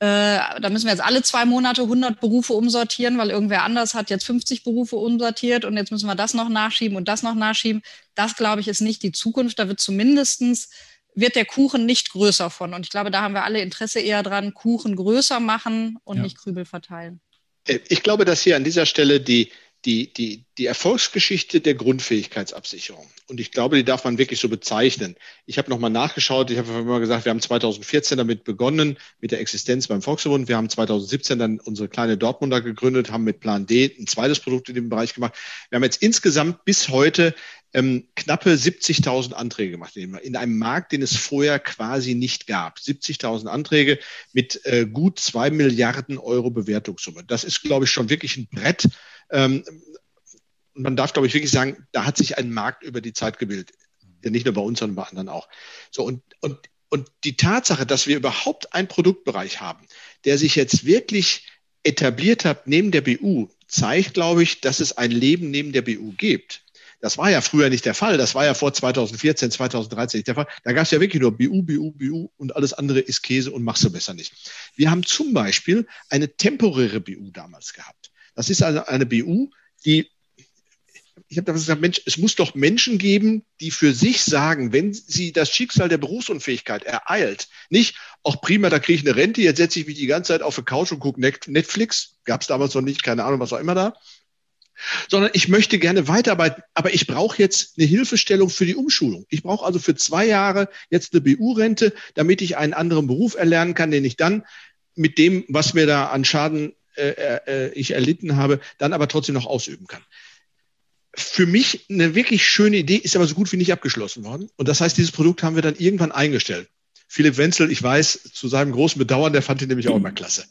äh, da müssen wir jetzt alle zwei Monate 100 Berufe umsortieren, weil irgendwer anders hat jetzt 50 Berufe umsortiert und jetzt müssen wir das noch nachschieben und das noch nachschieben. Das, glaube ich, ist nicht die Zukunft. Da wird zumindestens wird der Kuchen nicht größer von. Und ich glaube, da haben wir alle Interesse eher dran, Kuchen größer machen und ja. nicht Krübel verteilen. Äh, ich glaube, dass hier an dieser Stelle die, die, die, die Erfolgsgeschichte der Grundfähigkeitsabsicherung. Und ich glaube, die darf man wirklich so bezeichnen. Ich habe nochmal nachgeschaut. Ich habe immer gesagt, wir haben 2014 damit begonnen, mit der Existenz beim Volksverbund. Wir haben 2017 dann unsere kleine Dortmunder gegründet, haben mit Plan D ein zweites Produkt in dem Bereich gemacht. Wir haben jetzt insgesamt bis heute ähm, knappe 70.000 Anträge gemacht in einem Markt, den es vorher quasi nicht gab. 70.000 Anträge mit äh, gut zwei Milliarden Euro Bewertungssumme. Das ist, glaube ich, schon wirklich ein Brett. Ähm, man darf, glaube ich, wirklich sagen, da hat sich ein Markt über die Zeit gebildet. Ja, nicht nur bei uns, sondern bei anderen auch. So, und, und, und die Tatsache, dass wir überhaupt einen Produktbereich haben, der sich jetzt wirklich etabliert hat neben der BU, zeigt, glaube ich, dass es ein Leben neben der BU gibt. Das war ja früher nicht der Fall. Das war ja vor 2014, 2013 nicht der Fall. Da gab es ja wirklich nur BU, BU, BU und alles andere ist Käse und machst du besser nicht. Wir haben zum Beispiel eine temporäre BU damals gehabt. Das ist also eine BU, die ich habe damals gesagt, Mensch, es muss doch Menschen geben, die für sich sagen, wenn sie das Schicksal der Berufsunfähigkeit ereilt, nicht, auch prima, da kriege ich eine Rente, jetzt setze ich mich die ganze Zeit auf die Couch und gucke Netflix, gab es damals noch nicht, keine Ahnung, was auch immer da, sondern ich möchte gerne weiterarbeiten, aber ich brauche jetzt eine Hilfestellung für die Umschulung. Ich brauche also für zwei Jahre jetzt eine BU-Rente, damit ich einen anderen Beruf erlernen kann, den ich dann mit dem, was mir da an Schaden äh, äh, ich erlitten habe, dann aber trotzdem noch ausüben kann. Für mich eine wirklich schöne Idee, ist aber so gut wie nicht abgeschlossen worden. Und das heißt, dieses Produkt haben wir dann irgendwann eingestellt. Philipp Wenzel, ich weiß, zu seinem großen Bedauern, der fand ihn nämlich auch immer klasse.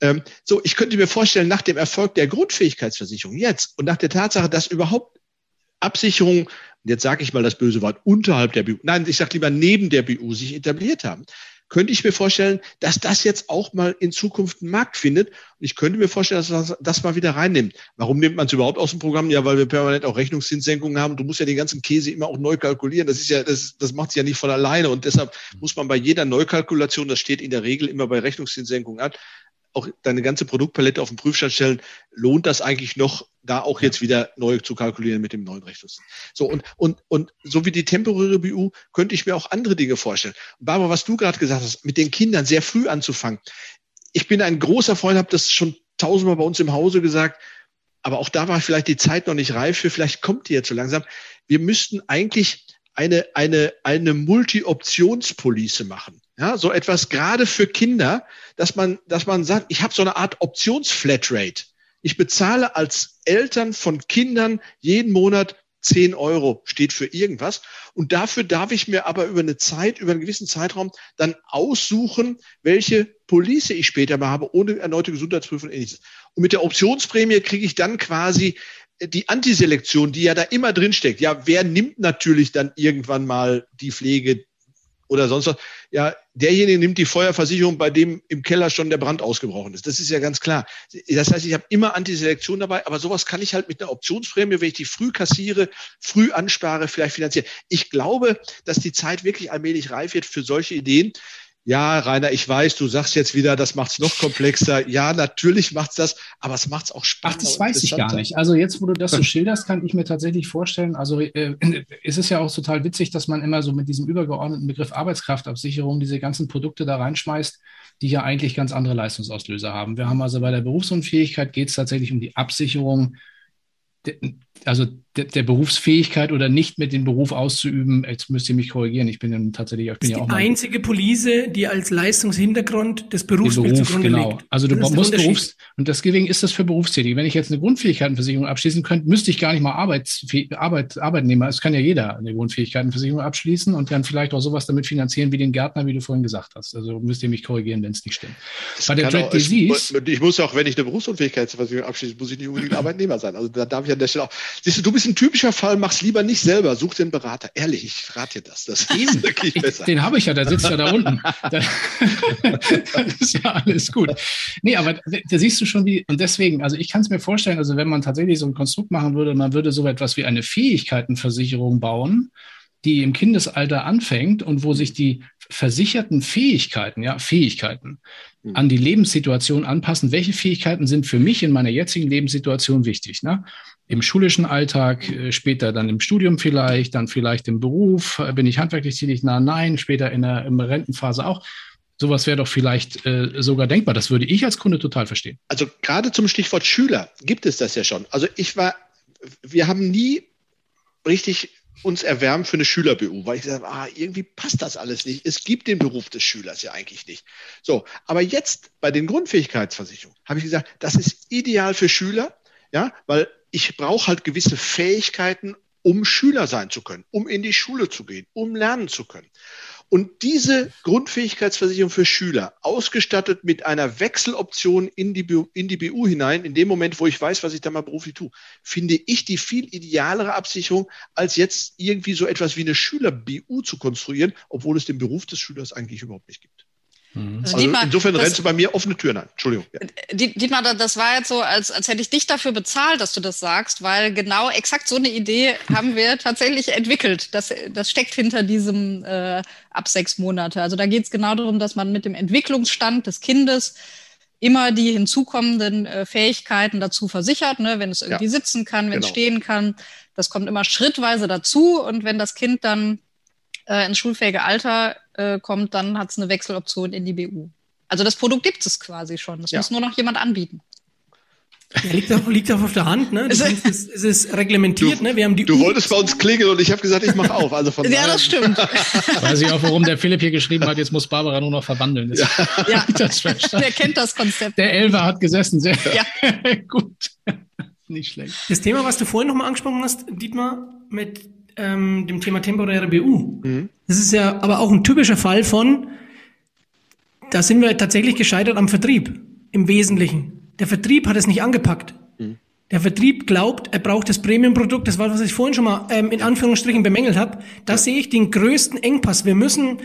Ähm, so, ich könnte mir vorstellen, nach dem Erfolg der Grundfähigkeitsversicherung jetzt und nach der Tatsache, dass überhaupt Absicherungen, jetzt sage ich mal das böse Wort, unterhalb der BU, nein, ich sage lieber neben der BU sich etabliert haben, könnte ich mir vorstellen, dass das jetzt auch mal in Zukunft einen Markt findet. Und ich könnte mir vorstellen, dass man das mal wieder reinnimmt. Warum nimmt man es überhaupt aus dem Programm? Ja, weil wir permanent auch Rechnungszinssenkungen haben. Du musst ja den ganzen Käse immer auch neu kalkulieren. Das ist ja, das, das macht sich ja nicht von alleine. Und deshalb muss man bei jeder Neukalkulation, das steht in der Regel immer bei Rechnungszinssenkungen an, auch deine ganze Produktpalette auf den Prüfstand stellen, lohnt das eigentlich noch, da auch jetzt wieder neu zu kalkulieren mit dem neuen Rechtssystem. So, und, und, und so wie die temporäre BU könnte ich mir auch andere Dinge vorstellen. Barbara, was du gerade gesagt hast, mit den Kindern sehr früh anzufangen. Ich bin ein großer Freund, habe das schon tausendmal bei uns im Hause gesagt, aber auch da war vielleicht die Zeit noch nicht reif für, vielleicht kommt die jetzt so langsam. Wir müssten eigentlich eine, eine, eine Multi-Optionspolice machen. Ja, so etwas gerade für Kinder, dass man, dass man sagt, ich habe so eine Art Optionsflatrate. Ich bezahle als Eltern von Kindern jeden Monat 10 Euro steht für irgendwas. Und dafür darf ich mir aber über eine Zeit, über einen gewissen Zeitraum dann aussuchen, welche Police ich später mal habe, ohne erneute Gesundheitsprüfung und ähnliches. Und mit der Optionsprämie kriege ich dann quasi die Antiselektion, die ja da immer drin steckt. Ja, wer nimmt natürlich dann irgendwann mal die Pflege oder sonst was? Ja, derjenige nimmt die Feuerversicherung, bei dem im Keller schon der Brand ausgebrochen ist. Das ist ja ganz klar. Das heißt, ich habe immer Antiselektion dabei, aber sowas kann ich halt mit einer Optionsprämie, wenn ich die früh kassiere, früh anspare, vielleicht finanzieren. Ich glaube, dass die Zeit wirklich allmählich reif wird für solche Ideen. Ja, Rainer, ich weiß, du sagst jetzt wieder, das macht es noch komplexer. Ja, natürlich macht es das, aber es macht es auch spannend. Ach, das weiß ich gar nicht. Also jetzt, wo du das so schilderst, kann ich mir tatsächlich vorstellen, also äh, es ist ja auch total witzig, dass man immer so mit diesem übergeordneten Begriff Arbeitskraftabsicherung diese ganzen Produkte da reinschmeißt, die ja eigentlich ganz andere Leistungsauslöser haben. Wir haben also bei der Berufsunfähigkeit geht es tatsächlich um die Absicherung also der, der, Berufsfähigkeit oder nicht mit dem Beruf auszuüben, jetzt müsst ihr mich korrigieren, ich bin dann tatsächlich, ich bin das ja auch die einzige Police, die als Leistungshintergrund des Berufs Beruf, zugrunde genau. liegt. Also du musst Berufs und deswegen ist das für Berufstätige. Wenn ich jetzt eine Grundfähigkeitenversicherung abschließen könnte, müsste ich gar nicht mal Arbeits, Arbeit, Arbeitnehmer, es kann ja jeder eine Grundfähigkeitenversicherung abschließen und dann vielleicht auch sowas damit finanzieren wie den Gärtner, wie du vorhin gesagt hast. Also müsst ihr mich korrigieren, wenn es nicht stimmt. Bei der Dread Disease. Ich muss auch, wenn ich eine Berufsunfähigkeitsversicherung abschließe, muss ich nicht unbedingt Arbeitnehmer sein. Also da darf ich an der Stelle auch. Siehst du, du bist ein typischer Fall, mach's lieber nicht selber, such den Berater. Ehrlich, ich rate dir das. Das ist wirklich ich, besser. Den habe ich ja, der sitzt ja da unten. das ist ja alles gut. Nee, aber da siehst du schon, wie, und deswegen, also ich kann es mir vorstellen, also wenn man tatsächlich so ein Konstrukt machen würde, man würde so etwas wie eine Fähigkeitenversicherung bauen, die im Kindesalter anfängt und wo sich die versicherten Fähigkeiten, ja, Fähigkeiten hm. an die Lebenssituation anpassen. Welche Fähigkeiten sind für mich in meiner jetzigen Lebenssituation wichtig? Ne? Im schulischen Alltag, äh, später dann im Studium vielleicht, dann vielleicht im Beruf, äh, bin ich handwerklich tätig? Na, nein, später in der, in der Rentenphase auch. Sowas wäre doch vielleicht äh, sogar denkbar. Das würde ich als Kunde total verstehen. Also gerade zum Stichwort Schüler gibt es das ja schon. Also ich war, wir haben nie richtig uns erwärmen für eine Schüler-BU, weil ich habe, ah, irgendwie passt das alles nicht. Es gibt den Beruf des Schülers ja eigentlich nicht. So, aber jetzt bei den Grundfähigkeitsversicherungen habe ich gesagt, das ist ideal für Schüler, ja, weil ich brauche halt gewisse Fähigkeiten, um Schüler sein zu können, um in die Schule zu gehen, um lernen zu können. Und diese Grundfähigkeitsversicherung für Schüler, ausgestattet mit einer Wechseloption in die, BU, in die BU hinein, in dem Moment, wo ich weiß, was ich da mal beruflich tue, finde ich die viel idealere Absicherung, als jetzt irgendwie so etwas wie eine Schüler-BU zu konstruieren, obwohl es den Beruf des Schülers eigentlich überhaupt nicht gibt. Mhm. Also, also Dietmar, insofern rennst du bei mir offene Türen an. Entschuldigung. Ja. Dietmar, das war jetzt so, als, als hätte ich dich dafür bezahlt, dass du das sagst, weil genau exakt so eine Idee haben wir tatsächlich entwickelt. Das, das steckt hinter diesem äh, ab sechs Monate. Also da geht es genau darum, dass man mit dem Entwicklungsstand des Kindes immer die hinzukommenden äh, Fähigkeiten dazu versichert, ne? wenn es irgendwie ja, sitzen kann, wenn genau. es stehen kann. Das kommt immer schrittweise dazu und wenn das Kind dann äh, ins schulfähige Alter äh, kommt, dann hat es eine Wechseloption in die BU. Also das Produkt gibt es quasi schon. Das ja. muss nur noch jemand anbieten. Ja, liegt auch, liegt auch auf der Hand, ne? Es, es ist reglementiert, du, ne? Wir haben die du U wolltest bei uns klingeln und ich habe gesagt, ich mache auf. Also von ja, das stimmt. Weiß ich auch, warum der Philipp hier geschrieben hat, jetzt muss Barbara nur noch verwandeln. Das, ja, das der kennt das Konzept. Der Elfer hat gesessen, sehr ja. gut. Nicht schlecht. Das Thema, was du vorhin nochmal angesprochen hast, Dietmar, mit ähm, dem Thema temporäre BU. Mhm. Das ist ja aber auch ein typischer Fall von, da sind wir tatsächlich gescheitert am Vertrieb im Wesentlichen. Der Vertrieb hat es nicht angepackt. Mhm. Der Vertrieb glaubt, er braucht das Premium-Produkt. Das war, was ich vorhin schon mal ähm, in Anführungsstrichen bemängelt habe. Da ja. sehe ich den größten Engpass. Wir müssen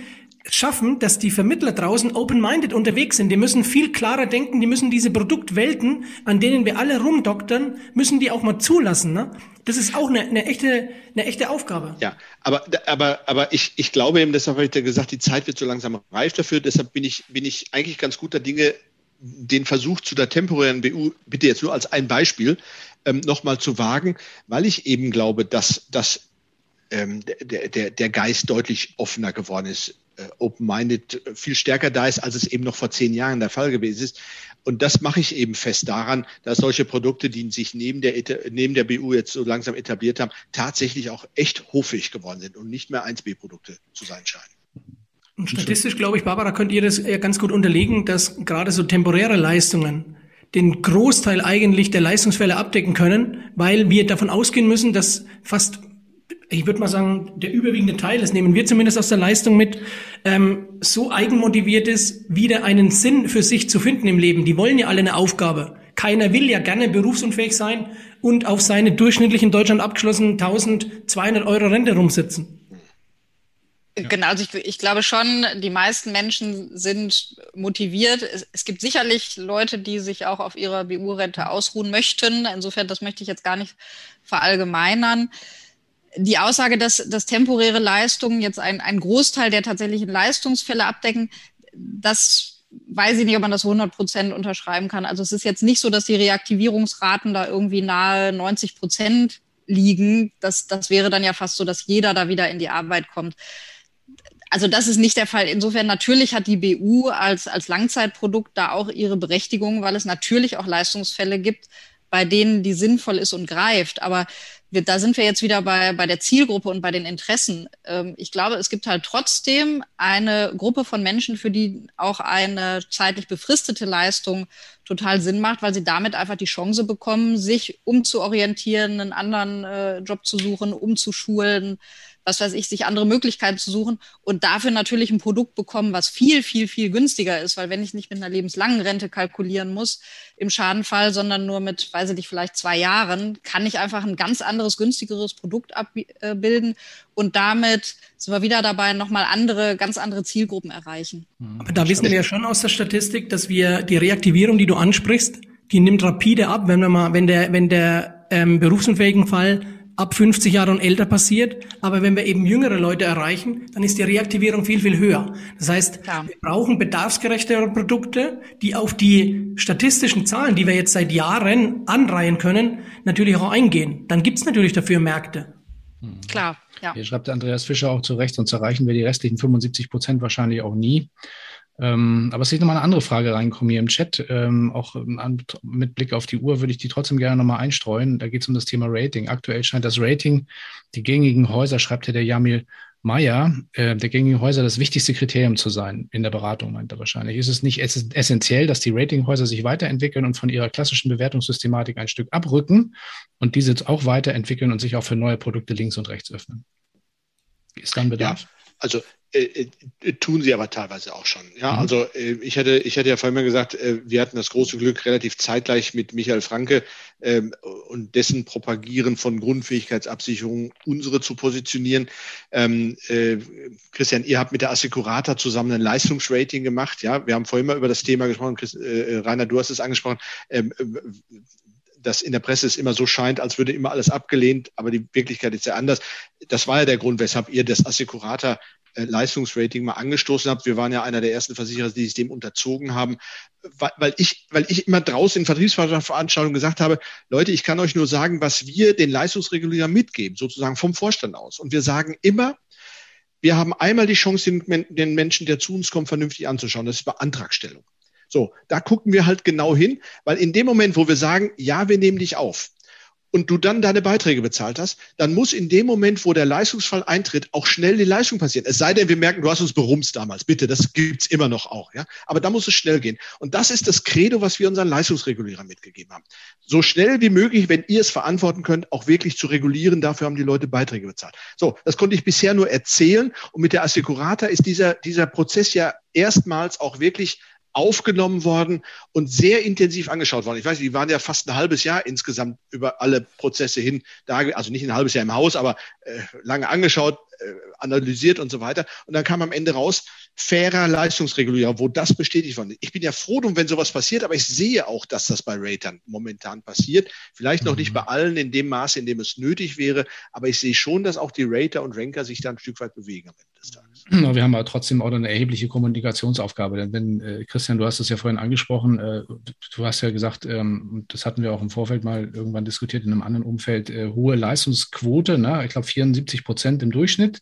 schaffen, dass die Vermittler draußen open-minded unterwegs sind. Die müssen viel klarer denken, die müssen diese Produktwelten, an denen wir alle rumdoktern, müssen die auch mal zulassen. Ne? Das ist auch eine, eine, echte, eine echte Aufgabe. Ja, aber, aber, aber ich, ich glaube eben, deshalb habe ich dir gesagt, die Zeit wird so langsam reif dafür. Deshalb bin ich, bin ich eigentlich ganz guter Dinge, den Versuch zu der temporären BU, bitte jetzt nur als ein Beispiel, ähm, nochmal zu wagen, weil ich eben glaube, dass, dass ähm, der, der, der Geist deutlich offener geworden ist open-minded äh, viel stärker da ist, als es eben noch vor zehn Jahren der Fall gewesen ist. Und das mache ich eben fest daran, dass solche Produkte, die sich neben der, neben der BU jetzt so langsam etabliert haben, tatsächlich auch echt hoffähig geworden sind und nicht mehr 1B-Produkte zu sein scheinen. Und statistisch, glaube ich, Barbara, könnt ihr das ganz gut unterlegen, dass gerade so temporäre Leistungen den Großteil eigentlich der Leistungsfälle abdecken können, weil wir davon ausgehen müssen, dass fast ich würde mal sagen, der überwiegende Teil, das nehmen wir zumindest aus der Leistung mit, ähm, so eigenmotiviert ist, wieder einen Sinn für sich zu finden im Leben. Die wollen ja alle eine Aufgabe. Keiner will ja gerne berufsunfähig sein und auf seine durchschnittlich in Deutschland abgeschlossenen 1200 Euro Rente rumsitzen. Genau, also ich, ich, glaube schon, die meisten Menschen sind motiviert. Es, es, gibt sicherlich Leute, die sich auch auf ihrer BU-Rente ausruhen möchten. Insofern, das möchte ich jetzt gar nicht verallgemeinern die Aussage, dass, dass temporäre Leistungen jetzt ein, ein Großteil der tatsächlichen Leistungsfälle abdecken, das weiß ich nicht, ob man das 100 Prozent unterschreiben kann. Also es ist jetzt nicht so, dass die Reaktivierungsraten da irgendwie nahe 90 Prozent liegen. Das, das wäre dann ja fast so, dass jeder da wieder in die Arbeit kommt. Also das ist nicht der Fall. Insofern natürlich hat die BU als, als Langzeitprodukt da auch ihre Berechtigung, weil es natürlich auch Leistungsfälle gibt, bei denen die sinnvoll ist und greift. Aber wir, da sind wir jetzt wieder bei, bei der Zielgruppe und bei den Interessen. Ähm, ich glaube, es gibt halt trotzdem eine Gruppe von Menschen, für die auch eine zeitlich befristete Leistung total Sinn macht, weil sie damit einfach die Chance bekommen, sich umzuorientieren, einen anderen äh, Job zu suchen, umzuschulen, was weiß ich, sich andere Möglichkeiten zu suchen und dafür natürlich ein Produkt bekommen, was viel, viel, viel günstiger ist, weil wenn ich nicht mit einer lebenslangen Rente kalkulieren muss im Schadenfall, sondern nur mit, weiß ich nicht, vielleicht zwei Jahren, kann ich einfach ein ganz anderes, günstigeres Produkt abbilden und damit sind wir wieder dabei, nochmal andere, ganz andere Zielgruppen erreichen. Mhm. Aber da wissen wir ja schon aus der Statistik, dass wir die Reaktivierung, die du ansprichst, die nimmt rapide ab, wenn wir mal, wenn der, wenn der ähm, berufsunfähigen Fall ab 50 Jahre und älter passiert. Aber wenn wir eben jüngere Leute erreichen, dann ist die Reaktivierung viel, viel höher. Das heißt, ja. wir brauchen bedarfsgerechtere Produkte, die auf die statistischen Zahlen, die wir jetzt seit Jahren anreihen können, natürlich auch eingehen. Dann gibt's natürlich dafür Märkte. Hm. Klar. Ja. Hier schreibt der Andreas Fischer auch zu Recht, sonst erreichen wir die restlichen 75 Prozent wahrscheinlich auch nie. Ähm, aber es ist nochmal eine andere Frage reinkommen hier im Chat. Ähm, auch an, mit Blick auf die Uhr würde ich die trotzdem gerne nochmal einstreuen. Da geht es um das Thema Rating. Aktuell scheint das Rating, die gängigen Häuser, schreibt hier der Jamil Meyer, äh, der gängigen Häuser das wichtigste Kriterium zu sein in der Beratung, meint er wahrscheinlich. Ist es nicht essentiell, dass die Ratinghäuser sich weiterentwickeln und von ihrer klassischen Bewertungssystematik ein Stück abrücken und diese auch weiterentwickeln und sich auch für neue Produkte links und rechts öffnen? Ist dann Bedarf? Ja, also äh, äh, tun sie aber teilweise auch schon. Ja, mhm. also äh, ich hatte, ich hatte ja vorhin mal gesagt, äh, wir hatten das große Glück, relativ zeitgleich mit Michael Franke ähm, und dessen Propagieren von Grundfähigkeitsabsicherung unsere zu positionieren. Ähm, äh, Christian, ihr habt mit der Assecurata zusammen ein Leistungsrating gemacht. Ja, wir haben vorhin mal über das Thema gesprochen. Chris, äh, Rainer, du hast es angesprochen. Ähm, dass in der Presse es immer so scheint, als würde immer alles abgelehnt, aber die Wirklichkeit ist ja anders. Das war ja der Grund, weshalb ihr das Assecurata äh, Leistungsrating mal angestoßen habt. Wir waren ja einer der ersten Versicherer, die sich dem unterzogen haben, weil ich, weil ich immer draußen in Vertriebsveranstaltungen gesagt habe, Leute, ich kann euch nur sagen, was wir den Leistungsregulierern mitgeben, sozusagen vom Vorstand aus. Und wir sagen immer, wir haben einmal die Chance, den, Menschen, der zu uns kommt, vernünftig anzuschauen. Das ist bei Antragstellung. So, da gucken wir halt genau hin, weil in dem Moment, wo wir sagen, ja, wir nehmen dich auf, und du dann deine Beiträge bezahlt hast, dann muss in dem Moment, wo der Leistungsfall eintritt, auch schnell die Leistung passieren. Es sei denn, wir merken, du hast uns berumst damals. Bitte, das gibt's immer noch auch. Ja? Aber da muss es schnell gehen. Und das ist das Credo, was wir unseren Leistungsregulierern mitgegeben haben. So schnell wie möglich, wenn ihr es verantworten könnt, auch wirklich zu regulieren. Dafür haben die Leute Beiträge bezahlt. So, das konnte ich bisher nur erzählen. Und mit der Assecurata ist dieser, dieser Prozess ja erstmals auch wirklich aufgenommen worden und sehr intensiv angeschaut worden. Ich weiß, die waren ja fast ein halbes Jahr insgesamt über alle Prozesse hin, da, also nicht ein halbes Jahr im Haus, aber äh, lange angeschaut, äh, analysiert und so weiter. Und dann kam am Ende raus, fairer Leistungsregulierer, wo das bestätigt worden ist. Ich bin ja froh wenn sowas passiert, aber ich sehe auch, dass das bei Ratern momentan passiert. Vielleicht noch mhm. nicht bei allen in dem Maße, in dem es nötig wäre, aber ich sehe schon, dass auch die Rater und Ranker sich da ein Stück weit bewegen am Ende des Tages. Wir haben aber trotzdem auch eine erhebliche Kommunikationsaufgabe. Denn wenn, äh, Christian, du hast es ja vorhin angesprochen, äh, du hast ja gesagt, ähm, das hatten wir auch im Vorfeld mal irgendwann diskutiert in einem anderen Umfeld, äh, hohe Leistungsquote, ne? ich glaube 74 Prozent im Durchschnitt.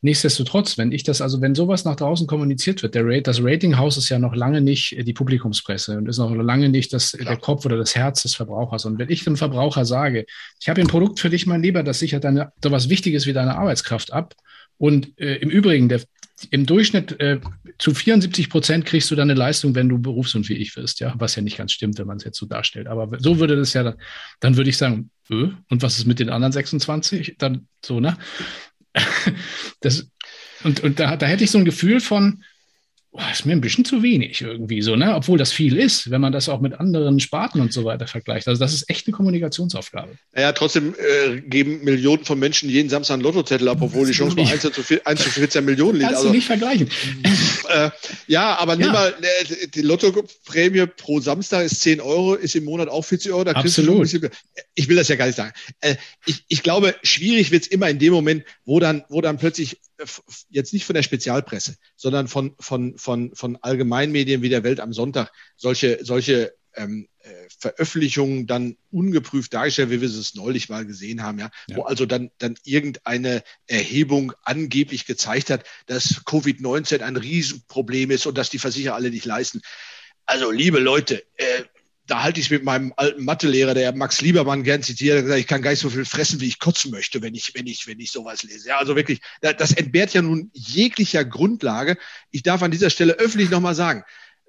Nichtsdestotrotz, wenn ich das, also wenn sowas nach draußen kommuniziert wird, der Rate, das Ratinghaus ist ja noch lange nicht die Publikumspresse und ist noch lange nicht das, der Kopf oder das Herz des Verbrauchers. Und wenn ich dem Verbraucher sage, ich habe ein Produkt für dich, mein Lieber, das sichert deine, sowas Wichtiges wie deine Arbeitskraft ab, und äh, im Übrigen, der, im Durchschnitt äh, zu 74 Prozent kriegst du deine Leistung, wenn du berufsunfähig wirst, ja, was ja nicht ganz stimmt, wenn man es jetzt so darstellt. Aber so würde das ja, dann, dann würde ich sagen, öh, und was ist mit den anderen 26? Dann so, ne? Das, und und da, da hätte ich so ein Gefühl von, boah, ist mir ein bisschen zu wenig irgendwie so, ne? Obwohl das viel ist, wenn man das auch mit anderen Sparten und so weiter vergleicht. Also das ist echt eine Kommunikationsaufgabe. Naja, trotzdem äh, geben Millionen von Menschen jeden Samstag einen Lottozettel ab, obwohl die Chance bei 1 zu, 4, 1 zu 14 Millionen liegt. Kannst also, du nicht vergleichen. Äh, ja, aber ja. nimm mal, äh, die Lottoprämie pro Samstag ist 10 Euro, ist im Monat auch 40 Euro. Da Absolut. Bisschen, ich will das ja gar nicht sagen. Äh, ich, ich glaube, schwierig wird es immer in dem Moment, wo dann, wo dann plötzlich jetzt nicht von der Spezialpresse, sondern von, von, von, von Allgemeinmedien wie der Welt am Sonntag solche, solche ähm, äh, Veröffentlichungen dann ungeprüft dargestellt, wie wir es neulich mal gesehen haben, ja, ja. wo also dann, dann irgendeine Erhebung angeblich gezeigt hat, dass Covid-19 ein Riesenproblem ist und dass die Versicherer alle nicht leisten. Also, liebe Leute, äh, da halte ich es mit meinem alten Mathelehrer, der Max Liebermann gern zitiert, gesagt, ich kann gar nicht so viel fressen, wie ich kotzen möchte, wenn ich, wenn ich, wenn ich sowas lese. Ja, also wirklich, das entbehrt ja nun jeglicher Grundlage. Ich darf an dieser Stelle öffentlich nochmal sagen,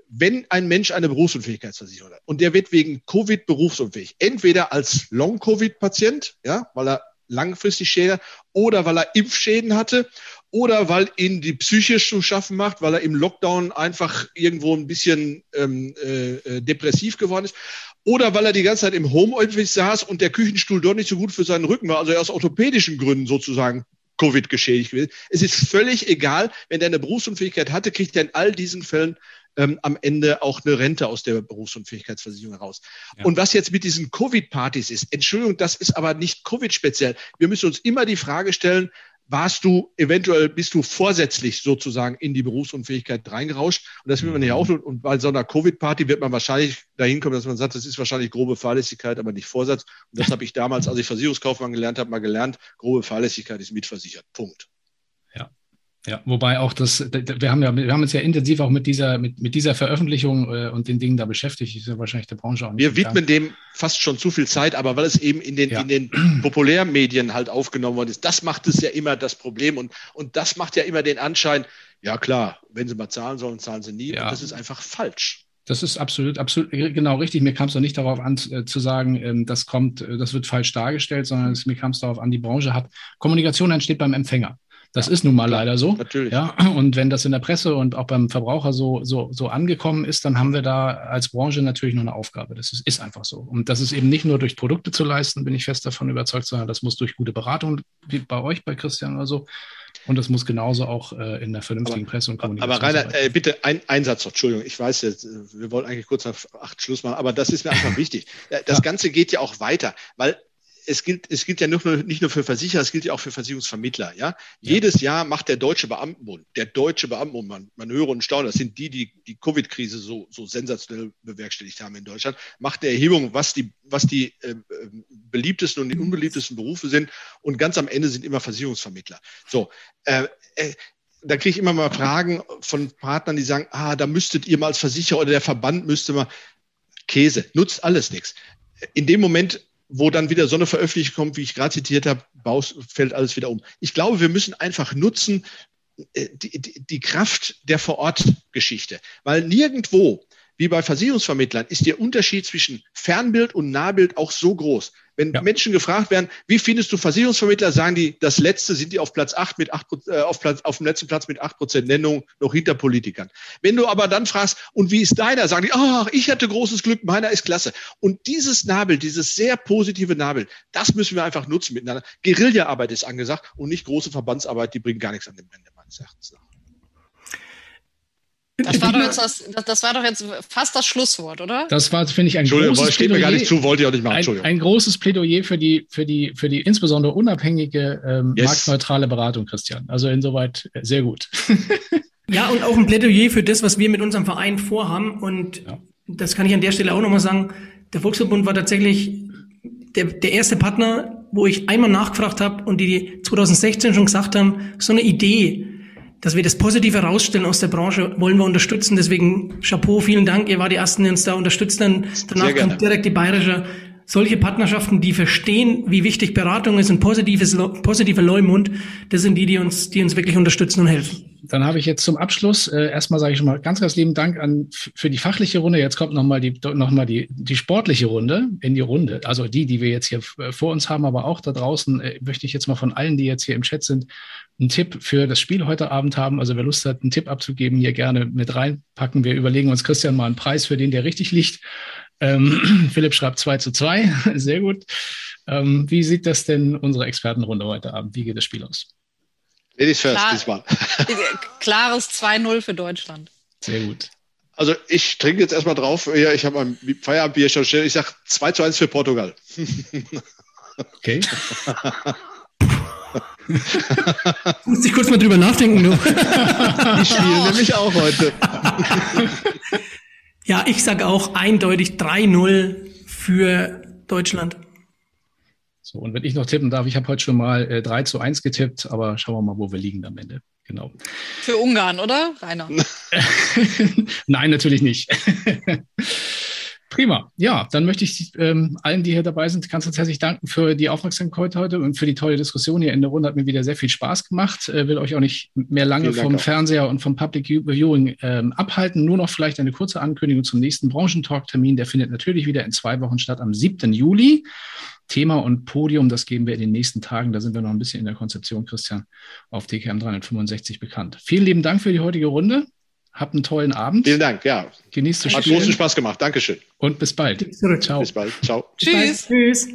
wenn ein Mensch eine Berufsunfähigkeitsversicherung hat und der wird wegen Covid berufsunfähig, entweder als Long-Covid-Patient, ja, weil er langfristig Schäden hat, oder weil er Impfschäden hatte, oder weil ihn die Psyche zu schaffen macht, weil er im Lockdown einfach irgendwo ein bisschen ähm, äh, äh, depressiv geworden ist, oder weil er die ganze Zeit im Homeoffice saß und der Küchenstuhl doch nicht so gut für seinen Rücken war, also er aus orthopädischen Gründen sozusagen Covid geschädigt gewesen. Es ist völlig egal, wenn der eine Berufsunfähigkeit hatte, kriegt er in all diesen Fällen ähm, am Ende auch eine Rente aus der Berufsunfähigkeitsversicherung heraus. Ja. Und was jetzt mit diesen Covid-Partys ist, Entschuldigung, das ist aber nicht Covid-speziell. Wir müssen uns immer die Frage stellen, warst du eventuell, bist du vorsätzlich sozusagen in die Berufsunfähigkeit reingerauscht. Und das will man ja auch tun. Und bei so einer Covid-Party wird man wahrscheinlich dahin kommen, dass man sagt, das ist wahrscheinlich grobe Fahrlässigkeit, aber nicht Vorsatz. Und das habe ich damals, als ich Versicherungskaufmann gelernt habe, mal gelernt. Grobe Fahrlässigkeit ist mitversichert. Punkt. Ja, wobei auch das, wir haben ja, wir haben uns ja intensiv auch mit dieser, mit, mit dieser Veröffentlichung äh, und den Dingen da beschäftigt. Ist ja wahrscheinlich der Branche auch nicht. Wir widmen dem fast schon zu viel Zeit, aber weil es eben in den, ja. in den Populärmedien halt aufgenommen worden ist, das macht es ja immer das Problem und, und das macht ja immer den Anschein, ja klar, wenn sie mal zahlen sollen, zahlen sie nie. Ja. Und das ist einfach falsch. Das ist absolut, absolut genau richtig. Mir kam es doch nicht darauf an, äh, zu sagen, ähm, das kommt, äh, das wird falsch dargestellt, sondern es, mir kam es darauf an, die Branche hat, Kommunikation entsteht beim Empfänger. Das ja, ist nun mal klar, leider so. Natürlich. Ja, und wenn das in der Presse und auch beim Verbraucher so, so, so angekommen ist, dann haben wir da als Branche natürlich noch eine Aufgabe. Das ist, ist einfach so. Und das ist eben nicht nur durch Produkte zu leisten, bin ich fest davon überzeugt, sondern das muss durch gute Beratung, wie bei euch, bei Christian oder so. Und das muss genauso auch äh, in der vernünftigen aber, Presse und Kommunikation. Aber Rainer, äh, bitte ein, ein Satz noch, Entschuldigung, ich weiß jetzt, wir wollten eigentlich kurz nach acht Schluss machen, aber das ist mir einfach wichtig. Äh, das ja. Ganze geht ja auch weiter, weil es gilt, es gilt ja nicht nur, nicht nur für Versicherer, es gilt ja auch für Versicherungsvermittler. Ja? ja? Jedes Jahr macht der Deutsche Beamtenbund, der Deutsche Beamtenbund, man, man höre und staune, das sind die, die die Covid-Krise so, so sensationell bewerkstelligt haben in Deutschland, macht eine Erhebung, was die, was die äh, beliebtesten und die unbeliebtesten Berufe sind. Und ganz am Ende sind immer Versicherungsvermittler. So, äh, äh, da kriege ich immer mal Fragen von Partnern, die sagen, ah, da müsstet ihr mal als Versicherer oder der Verband müsste mal Käse, nutzt alles nichts. In dem Moment wo dann wieder so eine Veröffentlichung kommt, wie ich gerade zitiert habe, baust, fällt alles wieder um. Ich glaube, wir müssen einfach nutzen äh, die, die, die Kraft der Vorortgeschichte, weil nirgendwo wie bei Versicherungsvermittlern ist der Unterschied zwischen Fernbild und Nahbild auch so groß. Wenn ja. Menschen gefragt werden, wie findest du Versicherungsvermittler, sagen die, das letzte sind die auf Platz acht mit acht, äh, auf, Platz, auf dem letzten Platz mit acht Prozent Nennung noch hinter Politikern. Wenn du aber dann fragst, und wie ist deiner, sagen die, ach, ich hatte großes Glück, meiner ist klasse. Und dieses Nahbild, dieses sehr positive Nahbild, das müssen wir einfach nutzen miteinander. Guerillaarbeit ist angesagt und nicht große Verbandsarbeit, die bringt gar nichts an dem Ende meines Erachtens nach. Das war, doch jetzt das, das war doch jetzt fast das Schlusswort, oder? Das war, finde ich, ein großes steht Plädoyer. mir gar nicht zu, wollte ich auch nicht machen. Entschuldigung. Ein, ein großes Plädoyer für die, für die, für die insbesondere unabhängige, ähm, yes. marktneutrale Beratung, Christian. Also insoweit äh, sehr gut. ja, und auch ein Plädoyer für das, was wir mit unserem Verein vorhaben. Und ja. das kann ich an der Stelle auch nochmal sagen. Der Volksverbund war tatsächlich der, der erste Partner, wo ich einmal nachgefragt habe und die 2016 schon gesagt haben, so eine Idee, dass wir das Positive rausstellen aus der Branche, wollen wir unterstützen. Deswegen Chapeau, vielen Dank. Ihr war die Ersten, die uns da unterstützen. Danach kommt direkt die Bayerische. Solche Partnerschaften, die verstehen, wie wichtig Beratung ist und positives, positive Leumund, das sind die, die uns, die uns wirklich unterstützen und helfen. Dann habe ich jetzt zum Abschluss äh, erstmal sage ich schon mal ganz, ganz lieben Dank an für die fachliche Runde. Jetzt kommt nochmal die, noch die, die sportliche Runde in die Runde. Also die, die wir jetzt hier vor uns haben, aber auch da draußen äh, möchte ich jetzt mal von allen, die jetzt hier im Chat sind, einen Tipp für das Spiel heute Abend haben. Also wer Lust hat, einen Tipp abzugeben, hier gerne mit reinpacken. Wir überlegen uns, Christian, mal einen Preis für den, der richtig liegt. Ähm, Philipp schreibt 2 zu 2. Sehr gut. Ähm, wie sieht das denn unsere Expertenrunde heute Abend? Wie geht das Spiel aus? Ladies first Klar, diesmal. Klares 2-0 für Deutschland. Sehr gut. Also ich trinke jetzt erstmal drauf. Ja, ich habe mein Feierabendbier schon stehen. Ich sage 2 zu 1 für Portugal. Okay. Muss ich kurz mal drüber nachdenken, du. Die spielen nämlich auch heute. Ja, ich sage auch eindeutig 3-0 für Deutschland. So, und wenn ich noch tippen darf, ich habe heute schon mal äh, 3 zu 1 getippt, aber schauen wir mal, wo wir liegen am Ende. Genau. Für Ungarn, oder, Rainer? Nein, natürlich nicht. Prima. Ja, dann möchte ich ähm, allen, die hier dabei sind, ganz, ganz herzlich danken für die Aufmerksamkeit heute und für die tolle Diskussion hier in der Runde. Hat mir wieder sehr viel Spaß gemacht. Äh, will euch auch nicht mehr lange vom auch. Fernseher und vom Public Viewing ähm, abhalten. Nur noch vielleicht eine kurze Ankündigung zum nächsten Branchentalk-Termin. Der findet natürlich wieder in zwei Wochen statt, am 7. Juli. Thema und Podium, das geben wir in den nächsten Tagen. Da sind wir noch ein bisschen in der Konzeption, Christian, auf DKM 365 bekannt. Vielen lieben Dank für die heutige Runde. Habt einen tollen Abend. Vielen Dank, ja. Genießt das Hat großen Spaß gemacht. Dankeschön. Und bis bald. Ciao. Bis bald. Ciao. Tschüss. Tschüss.